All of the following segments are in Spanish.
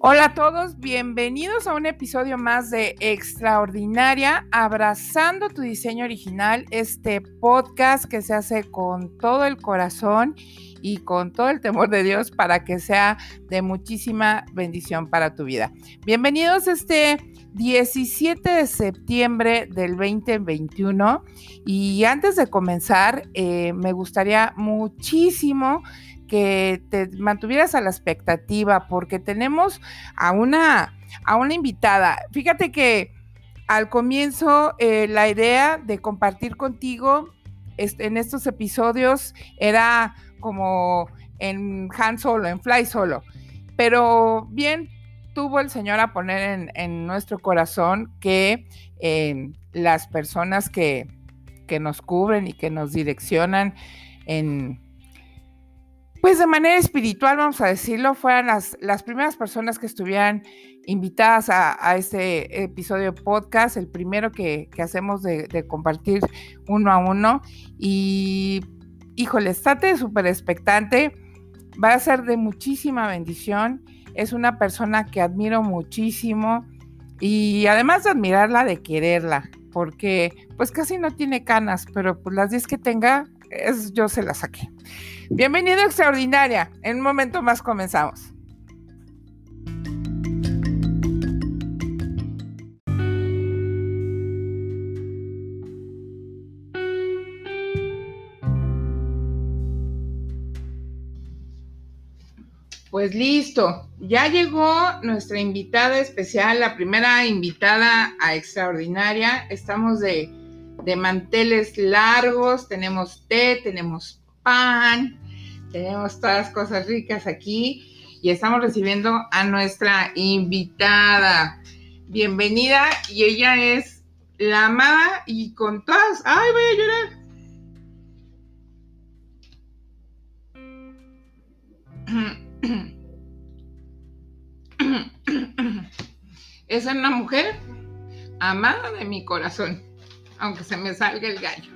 Hola a todos, bienvenidos a un episodio más de Extraordinaria, abrazando tu diseño original, este podcast que se hace con todo el corazón y con todo el temor de Dios para que sea de muchísima bendición para tu vida. Bienvenidos este 17 de septiembre del 2021 y antes de comenzar eh, me gustaría muchísimo que te mantuvieras a la expectativa porque tenemos a una, a una invitada. Fíjate que al comienzo eh, la idea de compartir contigo en estos episodios era como en Han Solo, en Fly Solo, pero bien tuvo el Señor a poner en, nuestro corazón que eh, las personas que, que nos cubren y que nos direccionan en pues de manera espiritual, vamos a decirlo, fueran las, las primeras personas que estuvieran invitadas a, este episodio podcast, el primero que, hacemos de, compartir uno a uno. Y híjole, estate súper expectante, va a ser de muchísima bendición. Es una persona que admiro muchísimo y además de admirarla, de quererla, porque pues casi no tiene canas, pero pues las 10 que tenga, es, yo se las saqué. Bienvenido Extraordinaria. En un momento más comenzamos. Pues listo, ya llegó nuestra invitada especial, la primera invitada a Extraordinaria. Estamos de, de manteles largos, tenemos té, tenemos tenemos todas cosas ricas aquí y estamos recibiendo a nuestra invitada. Bienvenida y ella es la amada y con todas... ¡Ay, voy a llorar! Es una mujer amada de mi corazón, aunque se me salga el gallo.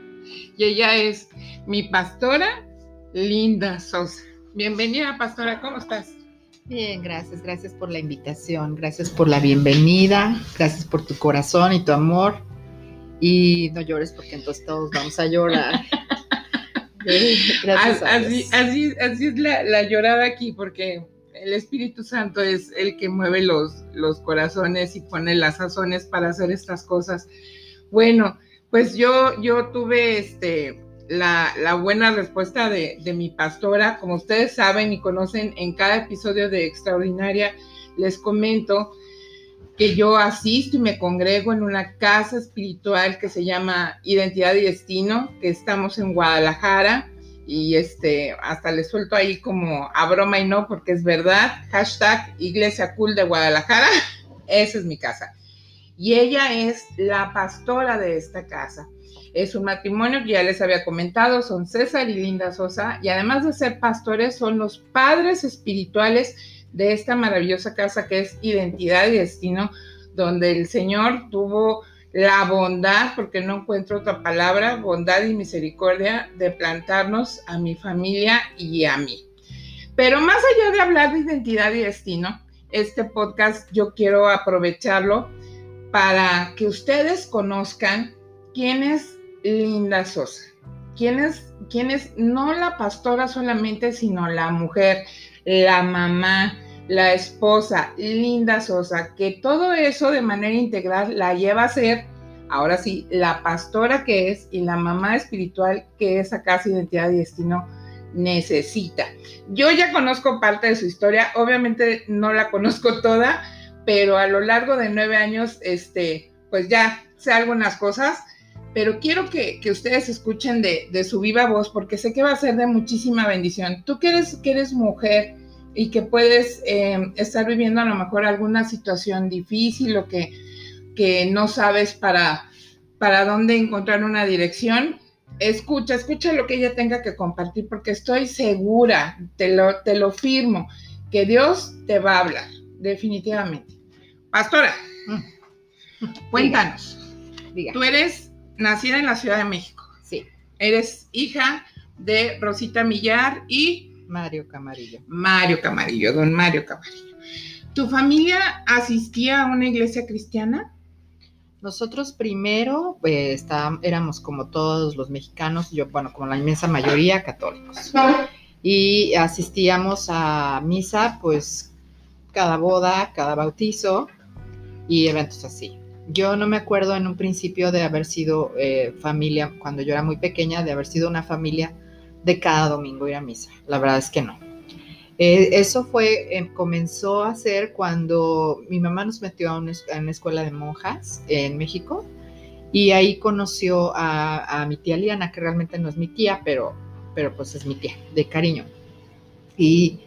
Y ella es mi pastora Linda Sosa. Bienvenida, pastora, ¿cómo estás? Bien, gracias, gracias por la invitación, gracias por la bienvenida, gracias por tu corazón y tu amor. Y no llores porque entonces todos vamos a llorar. gracias así, así, así, es la, llorada aquí, porque el Espíritu Santo es el que mueve los, los corazones y pone las sazones para hacer estas cosas. Bueno, pues yo, yo tuve este la, buena respuesta de, mi pastora. Como ustedes saben y conocen, en cada episodio de Extraordinaria les comento que yo asisto y me congrego en una casa espiritual que se llama Identidad y Destino, que estamos en Guadalajara. Y este, hasta les suelto ahí como a broma y no, porque es verdad. Hashtag Iglesia Cool de Guadalajara. Esa es mi casa. Y ella es la pastora de esta casa. Es un matrimonio que ya les había comentado, son César y Linda Sosa, y además de ser pastores, son los padres espirituales de esta maravillosa casa que es Identidad y Destino, donde el Señor tuvo la bondad, porque no encuentro otra palabra, bondad y misericordia de plantarnos a mi familia y a mí. Pero más allá de hablar de identidad y destino, este podcast yo quiero aprovecharlo para que ustedes conozcan quién es Linda Sosa. ¿Quién es, quién es no la pastora solamente, sino la mujer, la mamá, la esposa, Linda Sosa, que todo eso de manera integral la lleva a ser, ahora sí, la pastora que es y la mamá espiritual que esa casa identidad y destino necesita. Yo ya conozco parte de su historia, obviamente no la conozco toda, pero a lo largo de nueve años, este, pues ya sé algunas cosas pero quiero que, ustedes escuchen de, su viva voz porque sé que va a ser de muchísima bendición. Tú que eres, que eres mujer y que puedes eh, estar viviendo a lo mejor alguna situación difícil o que, que no sabes para, para dónde encontrar una dirección, escucha, escucha lo que ella tenga que compartir porque estoy segura, te lo, te lo firmo, que Dios te va a hablar, definitivamente. Pastora, mm. cuéntanos. Tú eres nacida en la Ciudad de México. Sí. Eres hija de Rosita Millar y Mario Camarillo. Mario Camarillo, don Mario Camarillo. ¿Tu familia asistía a una iglesia cristiana? Nosotros primero eh, éramos como todos los mexicanos, yo, bueno, como la inmensa mayoría, católicos. Y asistíamos a misa, pues, cada boda, cada bautizo y eventos así. Yo no me acuerdo en un principio de haber sido eh, familia, cuando yo era muy pequeña, de haber sido una familia de cada domingo ir a misa. La verdad es que no. Eh, eso fue, eh, comenzó a ser cuando mi mamá nos metió a una, escuela de monjas en México y ahí conoció a, a mi tía Liana, que realmente no es mi tía, pero, pero pues es mi tía, de cariño. Y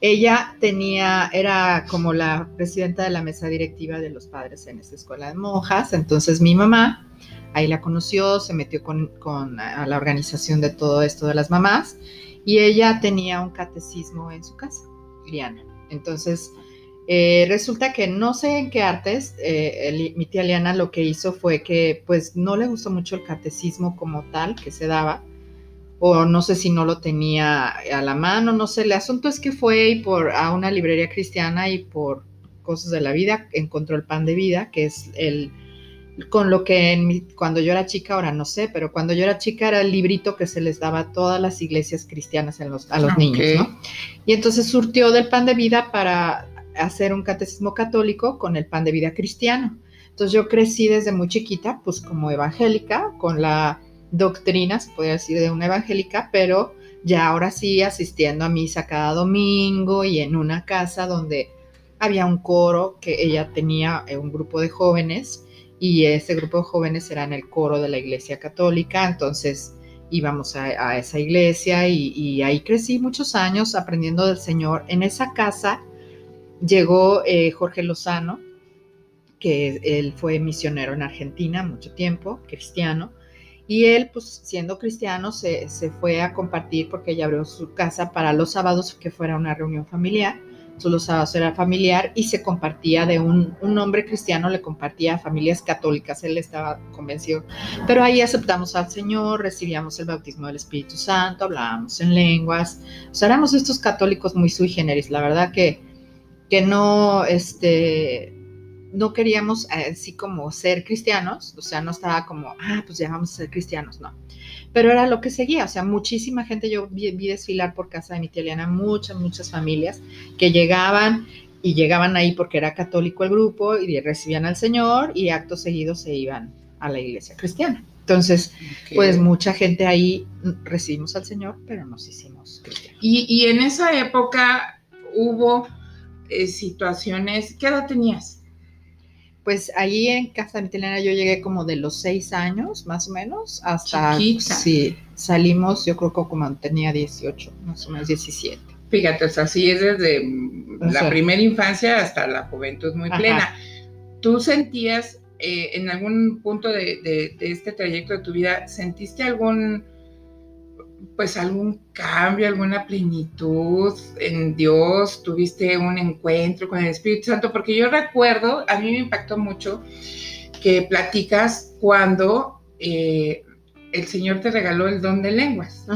ella tenía, era como la presidenta de la mesa directiva de los padres en esta escuela de monjas, entonces mi mamá ahí la conoció, se metió con, con a la organización de todo esto de las mamás y ella tenía un catecismo en su casa, Liana. Entonces, eh, resulta que no sé en qué artes, eh, el- mi tía Liana lo que hizo fue que pues no le gustó mucho el catecismo como tal que se daba, o no sé si no lo tenía a la mano, no sé, el asunto es que fue y por, a una librería cristiana y por cosas de la vida encontró el pan de vida, que es el con lo que en mi- cuando yo era chica, ahora no sé, pero cuando yo era chica era el librito que se les daba a todas las iglesias cristianas en los- a los Ok. niños, ¿no? Y entonces surtió del pan de vida para hacer un catecismo católico con el pan de vida cristiano. Entonces yo crecí desde muy chiquita, pues como evangélica, con la doctrina, se podría decir, de una evangélica, pero ya ahora sí asistiendo a misa cada domingo y en una casa donde había un coro que ella tenía eh, un grupo de jóvenes y ese grupo de jóvenes era en el coro de la iglesia católica, entonces íbamos a, esa iglesia y, y ahí crecí muchos años aprendiendo del Señor. En esa casa llegó eh, Jorge Lozano, que él fue misionero en Argentina mucho tiempo, cristiano, y él, pues siendo cristiano, se, se fue a compartir porque ella abrió su casa para los sábados que fuera una reunión familiar. Entonces los sábados era familiar y se compartía de un, un hombre cristiano, le compartía a familias católicas, él estaba convencido. Pero ahí aceptamos al Señor, recibíamos el bautismo del Espíritu Santo, hablábamos en lenguas, o sea, éramos estos católicos muy sui generis, la verdad que, que no, este, no queríamos eh, así como ser cristianos, o sea, no estaba como, ah, pues ya vamos a ser cristianos, no. Pero era lo que seguía, o sea, muchísima gente, yo vi, vi desfilar por casa de mi tía Eliana, muchas, muchas familias que llegaban y llegaban ahí porque era católico el grupo y recibían al Señor y acto seguido se iban a la iglesia cristiana. Entonces, pues mucha gente ahí mm, recibimos al Señor, pero nos hicimos cristianos. y, y en esa época hubo eh, situaciones. ¿Qué edad tenías? Pues allí en casa de mi tía Eliana yo llegué como de los seis años, más o menos, hasta... Chiquita. Sí, salimos, yo creo que como tenía 18, más o menos 17. Fíjate, o sea, sí es desde O la sea. primera infancia hasta la juventud muy Ajá. plena. ¿Tú sentías eh, en algún punto de, de- de este trayecto de tu vida, sentiste algún, pues algún cambio, alguna plenitud en Dios? ¿Tuviste un encuentro con el Espíritu Santo? Porque yo recuerdo, a mí me impactó mucho que platicas cuando eh, el Señor te regaló el don de lenguas.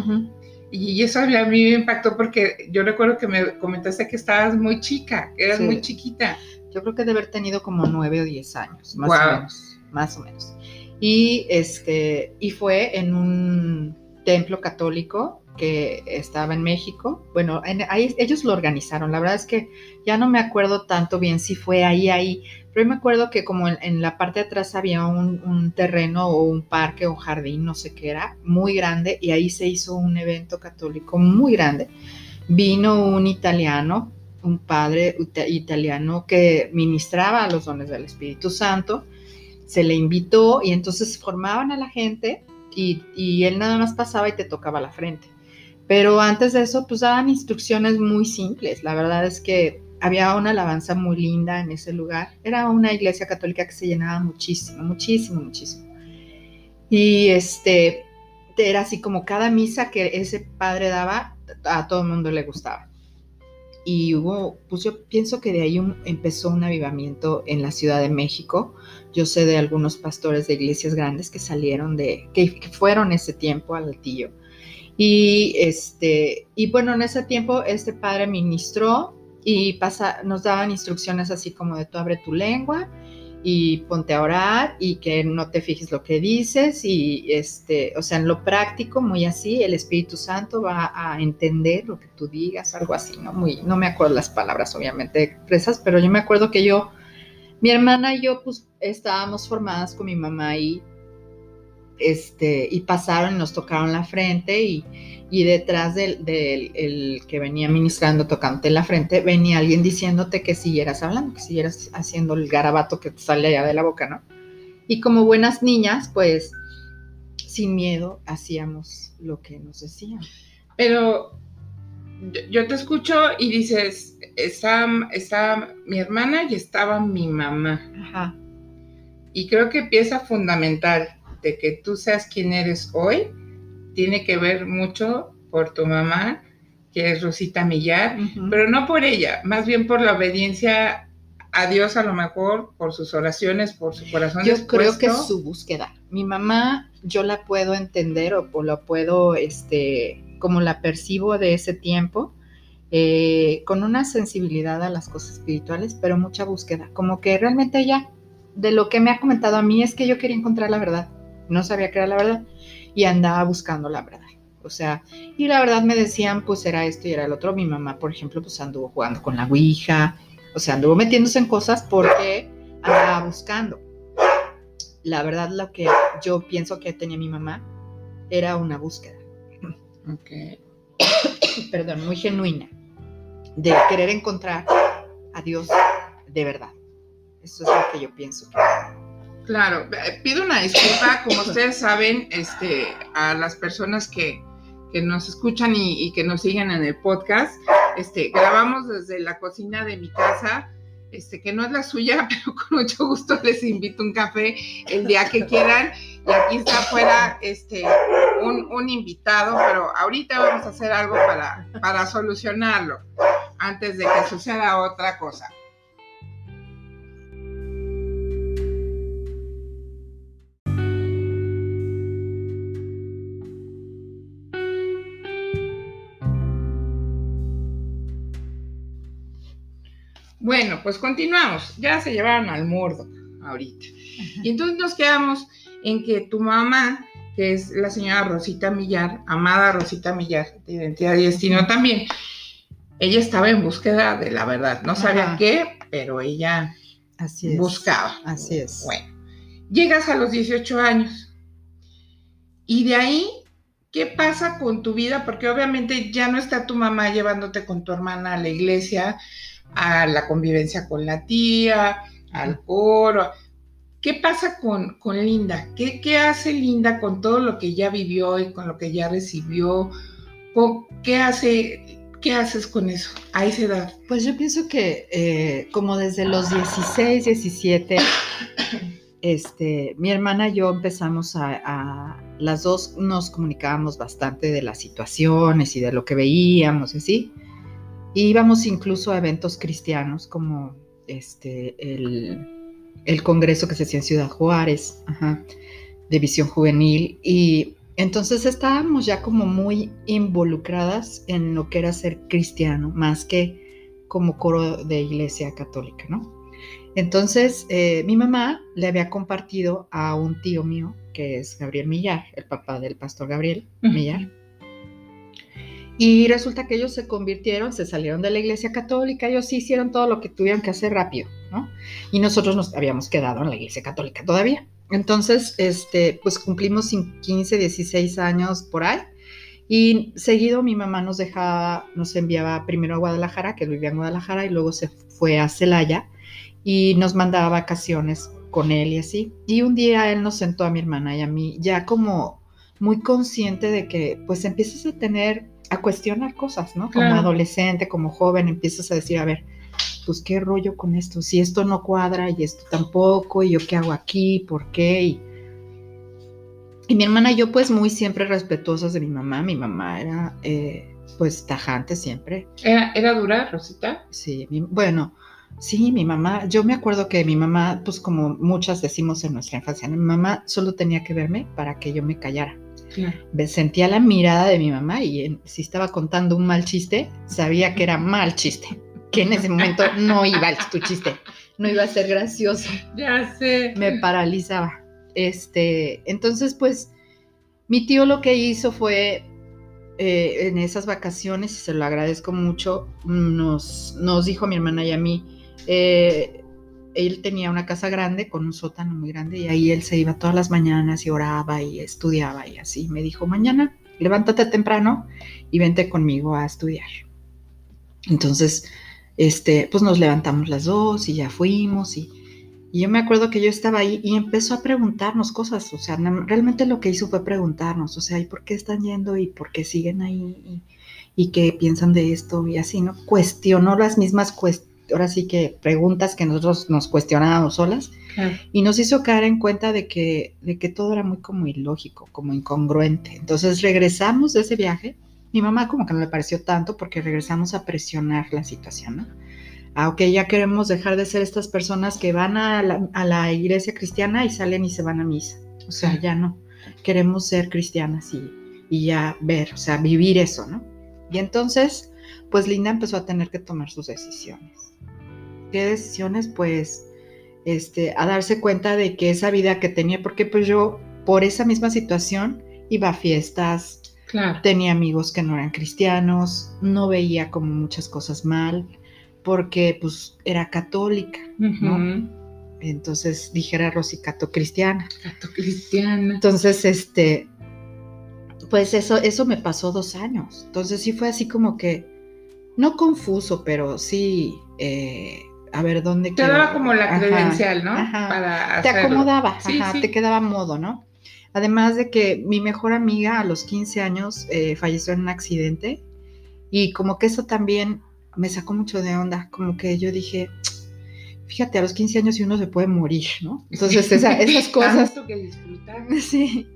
Y eso a mí me impactó porque yo recuerdo que me comentaste que estabas muy chica, que eras Sí. muy chiquita. Yo creo que de haber tenido como nueve o diez años, más o menos, más o menos. Y este, y fue en un templo católico que estaba en México. Bueno, ellos lo organizaron. La verdad es que ya no me acuerdo tanto bien si fue ahí, ahí. Pero me acuerdo que como en, la parte de atrás había un, un terreno o un parque o jardín, no sé qué era, muy grande, y ahí se hizo un evento católico muy grande. Vino un italiano, un padre ita- italiano que ministraba los dones del Espíritu Santo, se le invitó y entonces formaban a la gente y, él nada más pasaba y te tocaba la frente. Pero antes de eso, pues daban instrucciones muy simples. La verdad es que había una alabanza muy linda en ese lugar. Era una iglesia católica que se llenaba muchísimo, muchísimo, muchísimo. Y este, era así como cada misa que ese padre daba, a todo el mundo le gustaba. Y hubo, pues yo pienso que de ahí empezó un avivamiento en la Ciudad de México. Yo sé de algunos pastores de iglesias grandes que salieron de, que, fueron ese tiempo al altillo. Y este, y bueno, en ese tiempo este padre ministró y pasa, nos daban instrucciones así como de tú abre tu lengua y ponte a orar y que no te fijes lo que dices y este, o sea, en lo práctico, muy así, el Espíritu Santo va a entender lo que tú digas, algo así, ¿no? Muy, no me acuerdo las palabras obviamente expresas, pero yo me acuerdo que yo, mi hermana y yo, pues estábamos formadas con mi mamá y este, y pasaron y nos tocaron la frente y, y detrás del, el que venía ministrando, tocándote la frente, venía alguien diciéndote que siguieras hablando, que siguieras haciendo el garabato que te sale allá de la boca, ¿no? Y como buenas niñas, pues sin miedo hacíamos lo que nos decían. Pero yo te escucho y dices, está, está mi hermana y estaba mi mamá. Ajá. Y creo que pieza fundamental de que tú seas quien eres hoy tiene que ver mucho por tu mamá, que es Rosita Millar, pero no por ella, más bien por la obediencia a Dios a lo mejor, por sus oraciones, por su corazón. Yo creo que es su búsqueda. Mi mamá, yo la puedo entender o, o la puedo, este, como la percibo de ese tiempo, eh, con una sensibilidad a las cosas espirituales, pero mucha búsqueda. Como que realmente ella, de lo que me ha comentado a mí, es que yo quería encontrar la verdad no sabía qué era la verdad y andaba buscando la verdad. O sea, y la verdad me decían, pues era esto y era el otro. Mi mamá, por ejemplo, pues anduvo jugando con la Ouija, o sea, anduvo metiéndose en cosas porque andaba buscando. La verdad, lo que yo pienso que tenía mi mamá era una búsqueda. Ok. Perdón, muy genuina. De querer encontrar a Dios de verdad. Eso es lo que yo pienso. Claro, pido una disculpa, como ustedes saben, este, a las personas que, nos escuchan y, que nos siguen en el podcast. Este, grabamos desde la cocina de mi casa, este, que no es la suya, pero con mucho gusto les invito un café el día que quieran. Y aquí está afuera este, un, un invitado, pero ahorita vamos a hacer algo para, para solucionarlo antes de que suceda otra cosa. Bueno, pues continuamos. Ya se llevaron al mordo ahorita. Y entonces nos quedamos en que tu mamá, que es la señora Rosita Millar, amada Rosita Millar, de Identidad y Destino también, ella estaba en búsqueda de la verdad. No sabía qué, pero ella Así buscaba. Así es. Bueno, llegas a los 18 años y de ahí ¿qué pasa con tu vida? Porque obviamente ya no está tu mamá llevándote con tu hermana a la iglesia, a la convivencia con la tía, al coro. ¿Qué pasa con, con Linda? ¿Qué, ¿Qué, hace Linda con todo lo que ya vivió y con lo que ya recibió? ¿Qué hace? ¿Qué haces con eso a esa edad? Pues yo pienso que eh, como desde los 16, 17, este, mi hermana y yo empezamos a, a, las dos nos comunicábamos bastante de las situaciones y de lo que veíamos y así. Íbamos incluso a eventos cristianos como este, el, congreso que se hacía en Ciudad Juárez, de visión juvenil, y entonces estábamos ya como muy involucradas en lo que era ser cristiano, más que como coro de iglesia católica, ¿no? Entonces, eh, mi mamá le había compartido a un tío mío, que es Gabriel Millar, el papá del pastor Gabriel Millar, y resulta que ellos se convirtieron, se salieron de la iglesia católica, ellos sí hicieron todo lo que tuvieron que hacer rápido, ¿no? Y nosotros nos habíamos quedado en la iglesia católica todavía. Entonces, este, pues cumplimos 15, 16 años por ahí. Y seguido mi mamá nos dejaba, nos enviaba primero a Guadalajara, que vivía en Guadalajara, y luego se fue a Celaya y nos mandaba vacaciones con él y así. Y un día él nos sentó a mi hermana y a mí, ya como muy consciente de que pues empiezas a tener a cuestionar cosas, ¿no? Como adolescente, como joven, empiezas a decir, a ver, pues qué rollo con esto, si esto no cuadra y esto tampoco, y yo qué hago aquí, por qué. Y, mi hermana y yo, pues muy siempre respetuosas de mi mamá, mi mamá era eh, pues tajante siempre. ¿Era, ¿Era dura, Rosita? Sí, bueno, sí, mi mamá, yo me acuerdo que mi mamá, pues como muchas decimos en nuestra infancia, mi mamá solo tenía que verme para que yo me callara. Sentía la mirada de mi mamá y si estaba contando un mal chiste, sabía que era mal chiste. Que en ese momento no iba, tu chiste, no iba a ser gracioso. Ya sé. Me paralizaba. Este, entonces, pues, mi tío lo que hizo fue eh, en esas vacaciones, y se lo agradezco mucho, nos, nos dijo a mi hermana y a mí, eh, él tenía una casa grande con un sótano muy grande y ahí él se iba todas las mañanas y oraba y estudiaba y así. Me dijo, mañana levántate temprano y vente conmigo a estudiar. Entonces, este, pues nos levantamos las dos y ya fuimos y, yo me acuerdo que yo estaba ahí y empezó a preguntarnos cosas, o sea, realmente lo que hizo fue preguntarnos, o sea, ¿y por qué están yendo y por qué siguen ahí y, qué piensan de esto y así, ¿no? Cuestionó las mismas cuestiones ahora sí que preguntas que nosotros nos cuestionábamos solas y nos hizo caer en cuenta de que, de que todo era muy como ilógico, como incongruente. Entonces regresamos de ese viaje. Mi mamá como que no le pareció tanto porque regresamos a presionar la situación, ¿no? Ah, ok, ya queremos dejar de ser estas personas que van a la, iglesia cristiana y salen y se van a misa. O sea, ya no. Queremos ser cristianas y, y ya ver, o sea, vivir eso, ¿no? Y entonces, pues Linda empezó a tener que tomar sus decisiones qué decisiones, pues, este, a darse cuenta de que esa vida que tenía, porque pues yo, por esa misma situación, iba a fiestas, tenía amigos que no eran cristianos, no veía como muchas cosas mal, porque pues era católica, ¿no? Entonces dijera Rosy, cato cristiana. Cato cristiana. Entonces, este, pues eso, eso me pasó dos años. Entonces sí fue así como que, no confuso, pero sí, eh, a ver dónde Te daba como la credencial, ¿no? Para te acomodaba, ajá, te quedaba modo, ¿no? Además de que mi mejor amiga a los 15 años eh, falleció en un accidente y como que eso también me sacó mucho de onda, como que yo dije, fíjate, a los 15 años y uno se puede morir, ¿no? Entonces esas cosas... que disfrutar. Sí,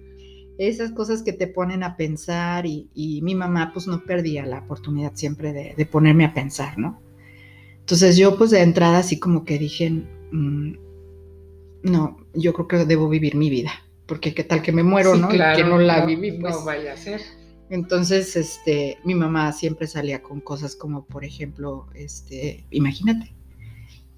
esas cosas que te ponen a pensar y, mi mamá pues no perdía la oportunidad siempre de ponerme a pensar, ¿no? Entonces yo pues de entrada así como que dije, mm, no, yo creo que debo vivir mi vida, porque qué tal que me muero, ¿no? Claro, que no la viví, pues. No vaya a ser. Entonces, este, mi mamá siempre salía con cosas como, por ejemplo, este, imagínate,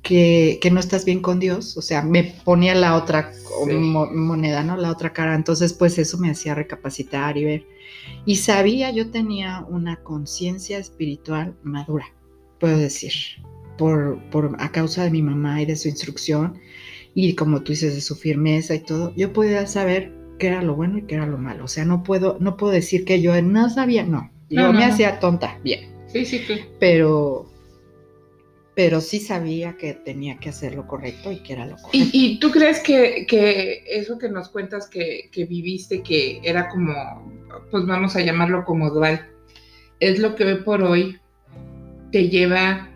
que, no estás bien con Dios, o sea, me ponía la otra moneda, ¿no? La otra cara. Entonces, pues eso me hacía recapacitar y ver. Y sabía, yo tenía una conciencia espiritual madura, puedo decir por, a causa de mi mamá y de su instrucción y como tú dices, de su firmeza y todo, yo podía saber qué era lo bueno y qué era lo malo. O sea, no puedo, no puedo decir que yo no sabía, no. Yo me hacía tonta, bien. Sí, sí, sí. Pero, pero sí sabía que tenía que hacer lo correcto y que era lo correcto. ¿Y, tú crees que, que, eso que nos cuentas que, que, viviste, que era como, pues vamos a llamarlo como dual, es lo que hoy por hoy te lleva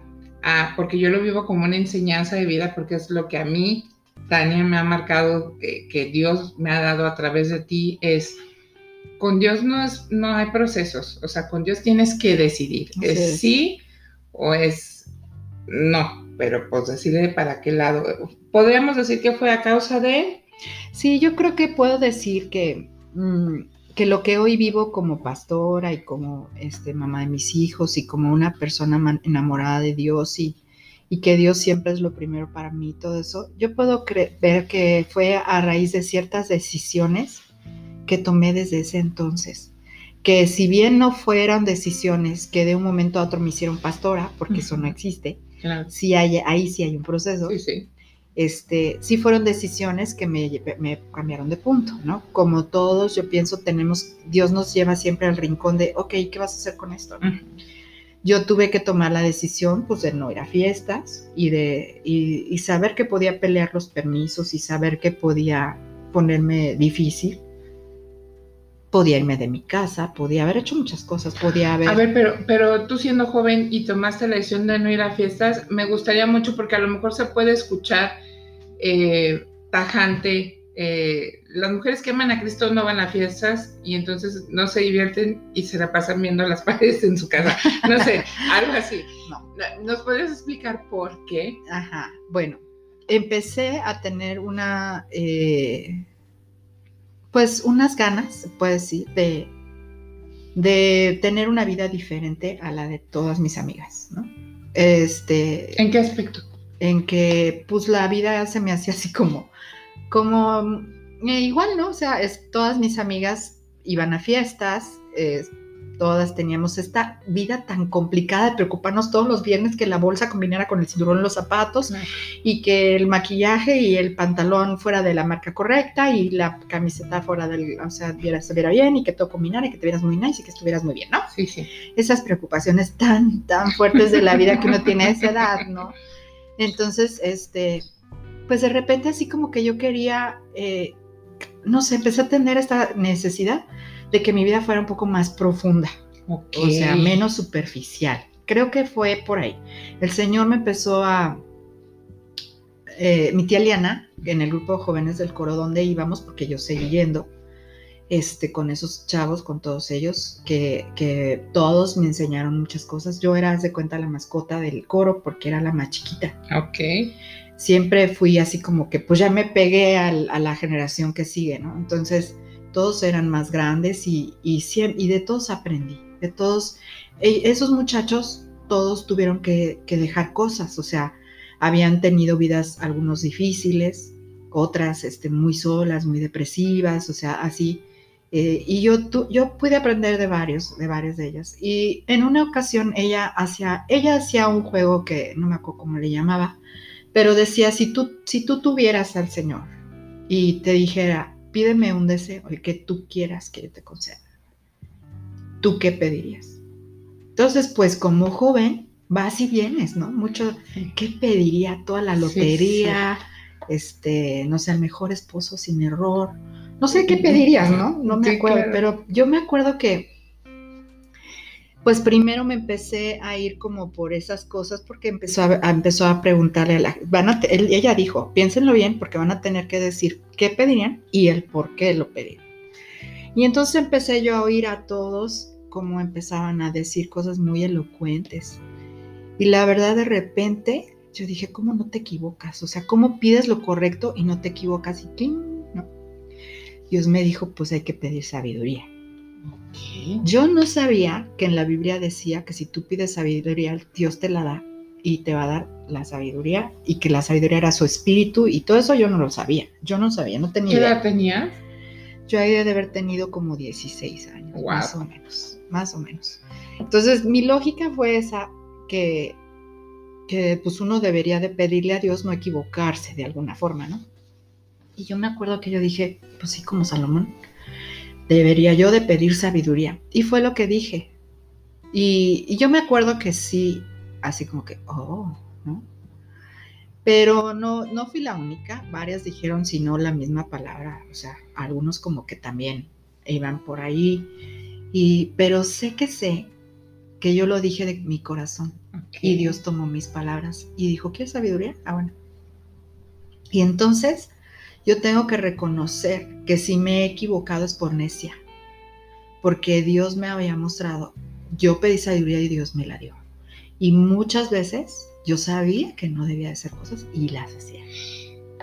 porque yo lo vivo como una enseñanza de vida, porque es lo que a mí, Tania, me ha marcado, que Dios me ha dado a través de ti, es, con Dios no, es, no hay procesos, o sea, con Dios tienes que decidir, es sí o es no, pero pues decirle para qué lado. ¿Podríamos decir que fue a causa de Sí, yo creo que puedo decir que... Mm, que lo que hoy vivo como pastora y como este, mamá de mis hijos y como una persona enamorada de Dios y, y que Dios siempre es lo primero para mí, todo eso, yo puedo ver que fue a raíz de ciertas decisiones que tomé desde ese entonces. Que si bien no fueron decisiones que de un momento a otro me hicieron pastora, porque eso no existe, sí hay, ahí sí hay un proceso. Sí, sí este, sí fueron decisiones que me, cambiaron de punto, ¿no? Como todos, yo pienso, tenemos, Dios nos lleva siempre al rincón de, ok, ¿qué vas a hacer con esto? Yo tuve que tomar la decisión, pues, de no ir a fiestas y de y, saber que podía pelear los permisos y saber que podía ponerme difícil. Podía irme de mi casa, podía haber hecho muchas cosas, podía haber... A ver, pero, pero tú siendo joven y tomaste la decisión de no ir a fiestas, me gustaría mucho porque a lo mejor se puede escuchar eh, tajante. Eh, las mujeres que aman a Cristo no van a fiestas y entonces no se divierten y se la pasan viendo las paredes en su casa. No sé, algo así. No. ¿Nos puedes explicar por qué? Ajá, bueno, empecé a tener una, eh, pues unas ganas, se puede decir, de, de tener una vida diferente a la de todas mis amigas, ¿no? Este, ¿En qué aspecto? en que pues la vida se me hacía así como, como, eh, igual, ¿no? O sea, es, todas mis amigas iban a fiestas, eh, todas teníamos esta vida tan complicada de preocuparnos todos los viernes que la bolsa combinara con el cinturón los zapatos y que el maquillaje y el pantalón fuera de la marca correcta y la camiseta fuera del, o sea, se viera bien y que todo combinara y que te vieras muy nice y que estuvieras muy bien, ¿no? Sí, sí. Esas preocupaciones tan, tan fuertes de la vida que uno tiene a esa edad, ¿no? Entonces, este, pues de repente así como que yo quería, eh, no sé, empecé a tener esta necesidad de que mi vida fuera un poco más profunda, Ok. o sea, menos superficial. Creo que fue por ahí. El Señor me empezó a... eh, mi tía Liana, en el grupo de jóvenes del coro donde íbamos, porque yo seguí yendo, este, con esos chavos, con todos ellos, que, que todos me enseñaron muchas cosas. Yo era, haz de cuenta, la mascota del coro porque era la más chiquita. Ok. Siempre fui así como que, pues ya me pegué a la generación que sigue, ¿no? Entonces, todos eran más grandes y, y, y de todos aprendí. De todos, e- esos muchachos, todos tuvieron que, que dejar cosas, o sea, habían tenido vidas algunos difíciles, otras este, muy solas, muy depresivas, o sea, así. Eh, y yo, tu- yo pude aprender de varios, de varias de ellas. Y en una ocasión ella hacía, ella hacía un juego que no me acuerdo cómo le llamaba, pero decía, si tú, si tú tuvieras al Señor y te dijera, pídeme un deseo, el que tú quieras que yo te conceda, ¿tú qué pedirías? Entonces, pues como joven, vas y vienes, ¿no? Mucho, ¿qué pediría? Toda la Sí, lotería, este, no sé, el mejor esposo sin error. No sé qué pedirías, ¿no? No me Sí, acuerdo, claro. pero yo me acuerdo que, pues primero me empecé a ir como por esas cosas porque empezó a, empezó a preguntarle a la, van a, él- ella dijo, piénsenlo bien porque van a tener que decir qué pedirían y el por qué lo pedirían. Y entonces empecé yo a oír a todos cómo empezaban a decir cosas muy elocuentes. Y la verdad de repente yo dije, ¿cómo no te equivocas? O sea, ¿cómo pides lo correcto y no te equivocas? Y. ¿no? Dios me dijo, pues hay que pedir sabiduría. Yo no sabía que en la Biblia decía que si tú pides sabiduría, Dios te la da y te va a dar la sabiduría y que la sabiduría era su espíritu y todo eso yo no lo sabía. Yo no sabía, no tenía ¿Qué idea. edad tenías? Yo ahí de haber tenido como 16 años, Wow. más o menos, más o menos. Entonces, mi lógica fue esa, que, que pues uno debería de pedirle a Dios no equivocarse de alguna forma, ¿no? Y yo me acuerdo que yo dije, pues sí, como Salomón, debería yo de pedir sabiduría. Y fue lo que dije. Y, y yo me acuerdo que sí, así como que, oh, ¿no? Pero no, no fui la única, varias dijeron si no la misma palabra, o sea, algunos como que también iban por ahí, y, pero sé que sé que yo lo dije de mi corazón y Dios tomó mis palabras y dijo, ¿quieres sabiduría? Ah, bueno. Y entonces yo tengo que reconocer que si me he equivocado es por necia, porque Dios me había mostrado, yo pedí sabiduría y Dios me la dio. Y muchas veces yo sabía que no debía de hacer cosas y las hacía.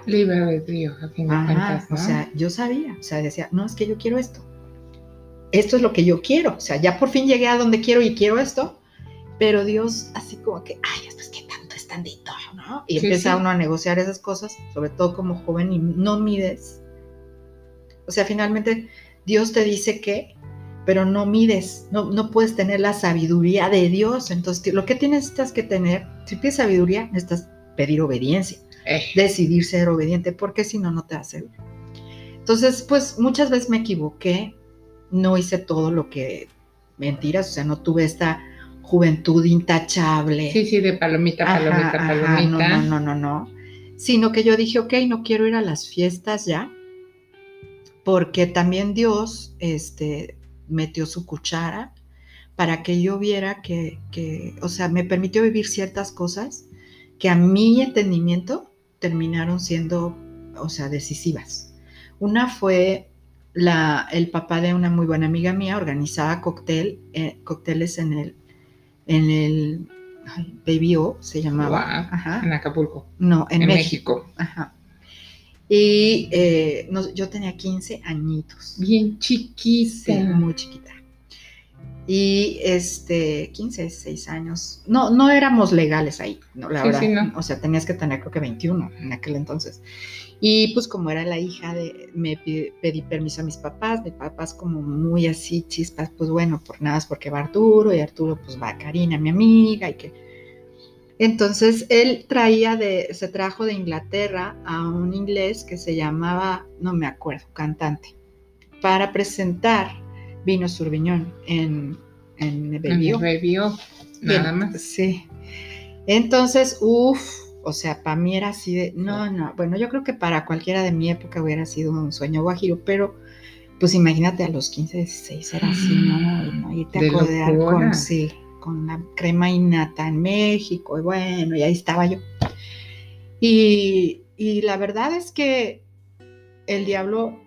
Libre albedrío, a fin de Ajá, cuentas, ¿no? o sea, yo sabía, o sea, decía, no, es que yo quiero esto. Esto es lo que yo quiero, o sea, ya por fin llegué a donde quiero y quiero esto, pero Dios así como que, ay, tanto es tantito, ¿no? Y Sí, empieza sí. uno a negociar esas cosas, sobre todo como joven, y no mides. O sea, finalmente Dios te dice que, pero no mides, no, no puedes tener la sabiduría de Dios. Entonces, lo que tienes que tener, si pides sabiduría, necesitas pedir obediencia Eh, decidir ser obediente, porque si no, no te hace. Entonces, pues muchas veces me equivoqué, no hice todo lo que mentiras, o sea, no tuve esta juventud intachable. sí, sí, de palomita, palomita, ajá, palomita. No, no, no, no, no. Sino que yo dije, ok, no quiero ir a las fiestas ya, porque también Dios este, metió su cuchara para que yo viera que, que, o sea, me permitió vivir ciertas cosas que a mi entendimiento terminaron siendo, o sea, decisivas. Una fue la, el papá de una muy buena amiga mía, organizaba cóctel, eh, cócteles en el, en el ay, Baby O, se llamaba. Guau, Ajá. En Acapulco, No, en, en, México. México. Ajá. Y eh, no- yo tenía 15 añitos. Bien Sí, chiquita. muy chiquita. Y este, 15, 16 años. No, no éramos legales ahí, no, la Sí, verdad. sí, no. O sea, tenías que tener creo que 21 en aquel entonces. Y pues como era la hija de, me pedí permiso a mis papás, mis papás como muy así chispas, pues bueno, por nada es porque va Arturo y Arturo pues va Karina, mi amiga, y que... Entonces él traía de, se trajo de Inglaterra a un inglés que se llamaba, no me acuerdo, cantante, para presentar Vino Surviñón en, en En Bebió. el review, nada más. Sí. Entonces, uff, o sea, para mí era así de, no, no, bueno, yo creo que para cualquiera de mi época hubiera sido un sueño guajiro, pero pues imagínate a los 15, 16 era así, ¿no? Y, ¿no? Irte De a codear locura. con, sí, con la crema innata en México, y bueno, y ahí estaba yo. Y, y la verdad es que el diablo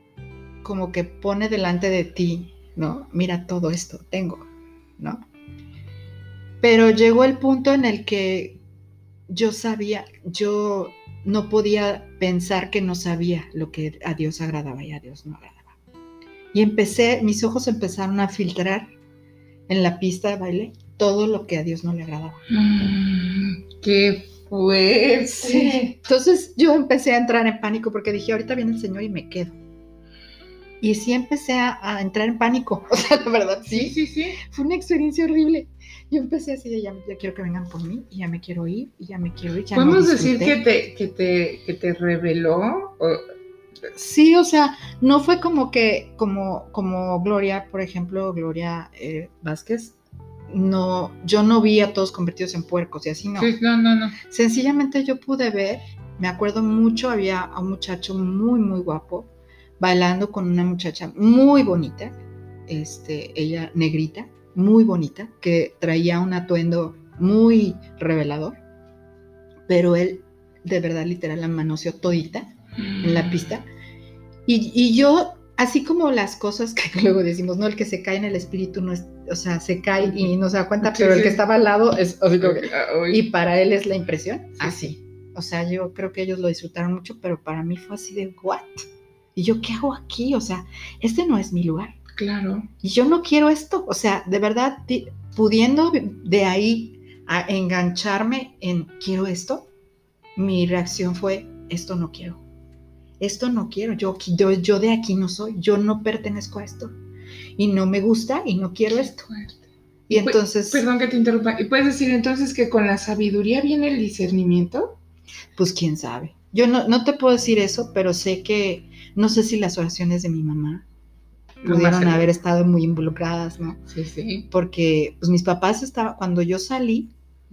como que pone delante de ti, ¿no? Mira todo esto, tengo, ¿no? Pero llegó el punto en el que yo sabía, yo no podía pensar que no sabía lo que a Dios agradaba y a Dios no agradaba. Y empecé, mis ojos empezaron a filtrar en la pista de baile todo lo que a Dios no le agradaba. Mm, ¡Qué fuerte! Sí. Entonces yo empecé a entrar en pánico porque dije, ahorita viene el Señor y me quedo. Y sí empecé a, a entrar en pánico. O sea, la verdad, Sí, sí. sí, sí. Fue una experiencia horrible. Yo empecé así de, ya, ya quiero que vengan por mí, y ya me quiero ir, y ya me quiero ir. ya no ¿Podemos decir que disfruté". te, que te, que te reveló? o- Sí, o sea, no fue como que, como, como Gloria, por ejemplo, Gloria eh, Vázquez, no, yo no vi a todos convertidos en puercos y así no. Sí, no, no, no. Sencillamente yo pude ver, me acuerdo mucho, había a un muchacho muy, muy guapo, bailando con una muchacha muy bonita, este, ella negrita, muy bonita, que traía un atuendo muy revelador, pero él de verdad literal la manoseó todita en la pista. Y, y yo, así como las cosas que luego decimos, no, el que se cae en el espíritu no es, o sea, se cae y no se da cuenta, pero el que estaba al lado es así como que- Ay, y para él es la impresión, Sí, así. O sea, yo creo que ellos lo disfrutaron mucho, pero para mí fue así de, ¿what? Y yo, ¿qué hago aquí? O sea, este no es mi lugar. Claro. Y yo no quiero esto. O sea, de verdad, di- pudiendo de ahí a engancharme en quiero esto, mi reacción fue, esto no quiero. Esto no quiero. Yo, yo, yo de aquí no soy. Yo no pertenezco a esto. Y no me gusta y no quiero esto. Fuerte. Y Pues, entonces, Perdón que te interrumpa. ¿Y puedes decir entonces que con la sabiduría viene el discernimiento? pues quién sabe. Yo no, no te puedo decir eso, pero sé que, no sé si las oraciones de mi mamá pudieron haber estado muy involucradas, ¿no? Sí, sí. Porque pues mis papás estaban, cuando yo salí,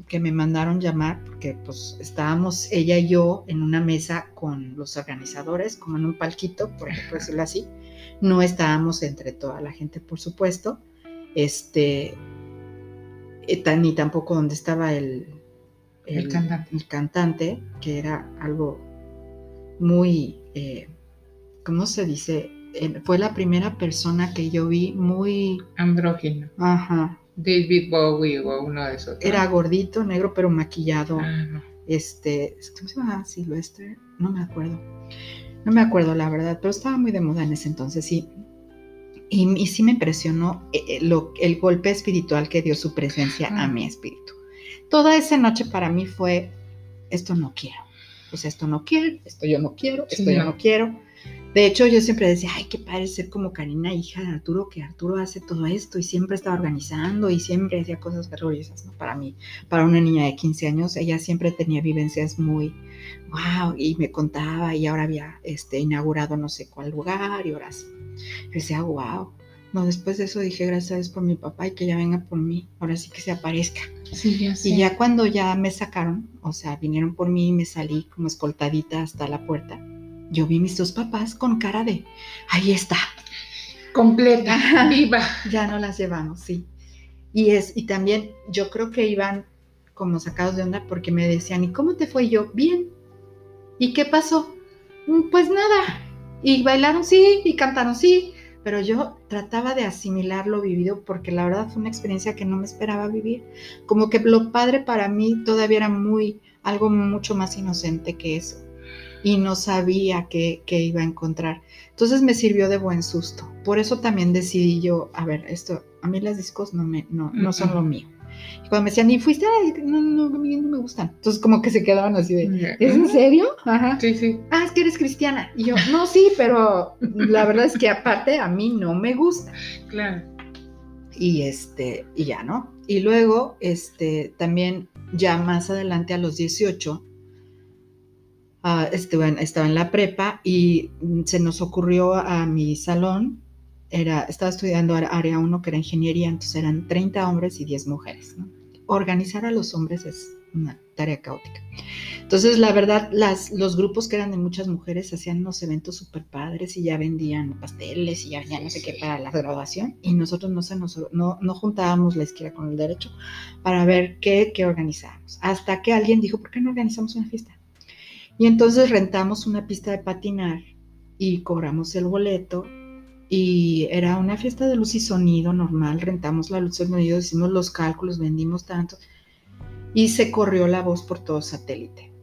que me mandaron llamar, porque pues estábamos ella y yo en una mesa con los organizadores, como en un palquito, por ejemplo, decirlo así. No estábamos entre toda la gente, por supuesto. Este, eh, ni tampoco donde estaba el, El cantante. el cantante, que era algo muy, eh, ¿cómo se dice? Eh, fue la primera persona que yo vi muy, Andrógino. ajá, David Bowie o uno de esos. ¿no? era gordito, negro, pero maquillado. Ah, no. Este, ¿cómo se llama? Silvestre, no me acuerdo. No me acuerdo la verdad, pero estaba muy de moda en ese entonces, sí. Y, y sí me impresionó eh, eh, lo, el golpe espiritual que dio su presencia a mi espíritu. Toda esa noche para mí fue, esto no quiero. Pues esto no quiero, esto yo no quiero, Sí, esto yo no. no quiero. De hecho, yo siempre decía, ay, qué padre ser como Karina, hija de Arturo, que Arturo hace todo esto y siempre estaba organizando y siempre hacía cosas gloriosas, ¿no? Para mí, para una niña de 15 años, ella siempre tenía vivencias muy, wow, y me contaba y ahora había este, inaugurado no sé cuál lugar y ahora sí. Yo decía, wow. No, después de eso dije, gracias por mi papá y que ya venga por mí, ahora sí que se aparezca. Sí, ya sé. Y ya cuando ya me sacaron, o sea, vinieron por mí y me salí como escoltadita hasta la puerta, yo vi mis dos papás con cara de, ahí está, Completa, Ajá. viva. ya no las llevamos, sí. Y es, y también yo creo que iban como sacados de onda porque me decían, ¿y cómo te fue? Y yo, bien. ¿Y qué pasó? "Mm, Pues nada. Y bailaron sí, y cantaron sí. Pero yo trataba de asimilar lo vivido porque la verdad fue una experiencia que no me esperaba vivir. Como que lo padre para mí todavía era muy, algo mucho más inocente que eso. Y no sabía qué, qué iba a encontrar. Entonces me sirvió de buen susto. Por eso también decidí yo, a ver, esto A mí las discos no, me, no, no son lo mío. Y cuando me decían, ¿y fuiste? a no, no, a mí no me gustan. Entonces como que se quedaban así de, ¿es en serio? Ajá. Sí, sí. Ah, es que eres cristiana. Y yo, no, sí, pero la verdad es que aparte a mí no me gusta. Claro. Y este, y ya, ¿no? Y luego, este, también ya más adelante a los 18, ah, este, bueno, estaba en la prepa y se nos ocurrió a mi salón era, estaba estudiando área 1 que era ingeniería, entonces eran 30 hombres y 10 mujeres. ¿no? Organizar a los hombres es una tarea caótica. Entonces, la verdad, las, los grupos que eran de muchas mujeres hacían unos eventos súper padres y ya vendían pasteles y ya, ya no sé qué para la graduación. Y nosotros no, se nos, no, no juntábamos la izquierda con el derecho para ver qué, qué organizábamos. Hasta que alguien dijo, ¿por qué no organizamos una fiesta? Y entonces rentamos una pista de patinar y cobramos el boleto y era una fiesta de luz y sonido normal, rentamos la luz y sonido, hicimos los cálculos, vendimos tanto y se corrió la voz por todo satélite.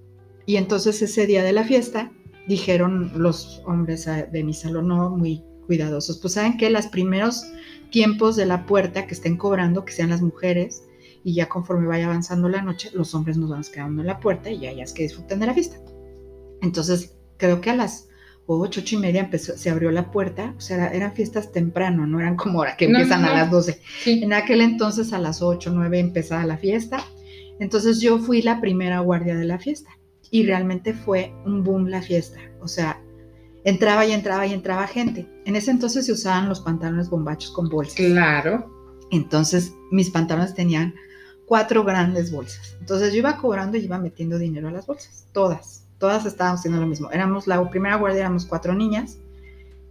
Y entonces ese día de la fiesta dijeron los hombres de mi salón, no, muy cuidadosos, pues saben que los primeros tiempos de la puerta que estén cobrando, que sean las mujeres, y ya conforme vaya avanzando la noche, los hombres nos vamos quedando en la puerta y ya, ya es que disfruten de la fiesta. Entonces, creo que a las ocho, ocho y media empezó, se abrió la puerta, o sea, eran fiestas temprano, no eran como ahora que empiezan a las 12. En aquel entonces a las 8, 9 empezaba la fiesta. Entonces yo fui la primera guardia de la fiesta y realmente fue un boom la fiesta. O sea, entraba y entraba y entraba gente. En ese entonces se usaban los pantalones bombachos con bolsas. Claro. Entonces mis pantalones tenían cuatro grandes bolsas. Entonces yo iba cobrando y iba metiendo dinero a las bolsas, todas todas estábamos haciendo lo mismo. Éramos la primera guardia, éramos cuatro niñas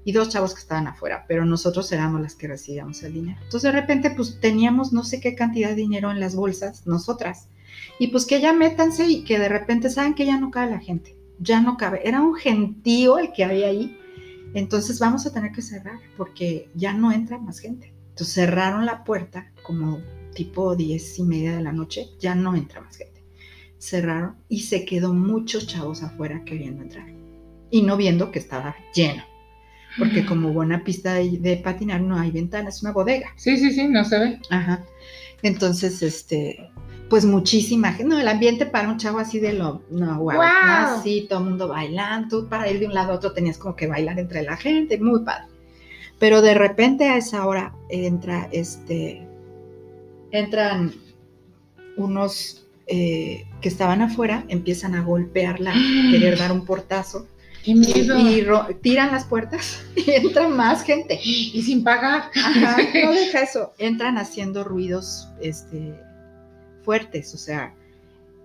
y dos chavos que estaban afuera, pero nosotros éramos las que recibíamos el dinero. Entonces de repente pues teníamos no sé qué cantidad de dinero en las bolsas, nosotras. Y pues que ya métanse y que de repente saben que ya no cabe la gente, ya no cabe. Era un gentío el que había ahí. Entonces vamos a tener que cerrar porque ya no entra más gente. Entonces cerraron la puerta como tipo diez y media de la noche, ya no entra más gente cerraron y se quedó muchos chavos afuera queriendo entrar y no viendo que estaba lleno. Porque como buena pista de, patinar no hay ventanas, es una bodega. Sí, sí, sí, no se ve. Ajá. Entonces, este, pues muchísima gente, no, el ambiente para un chavo así de lo, no, wow, así, todo el mundo bailando, para ir de un lado a otro tenías como que bailar entre la gente, muy padre. Pero de repente a esa hora entra, este, entran unos eh, que estaban afuera empiezan a golpearla, querer dar un portazo. Qué miedo. Y, tiran las puertas y entra más gente. Y sin pagar. Ajá, no deja eso. Entran haciendo ruidos este, fuertes, o sea,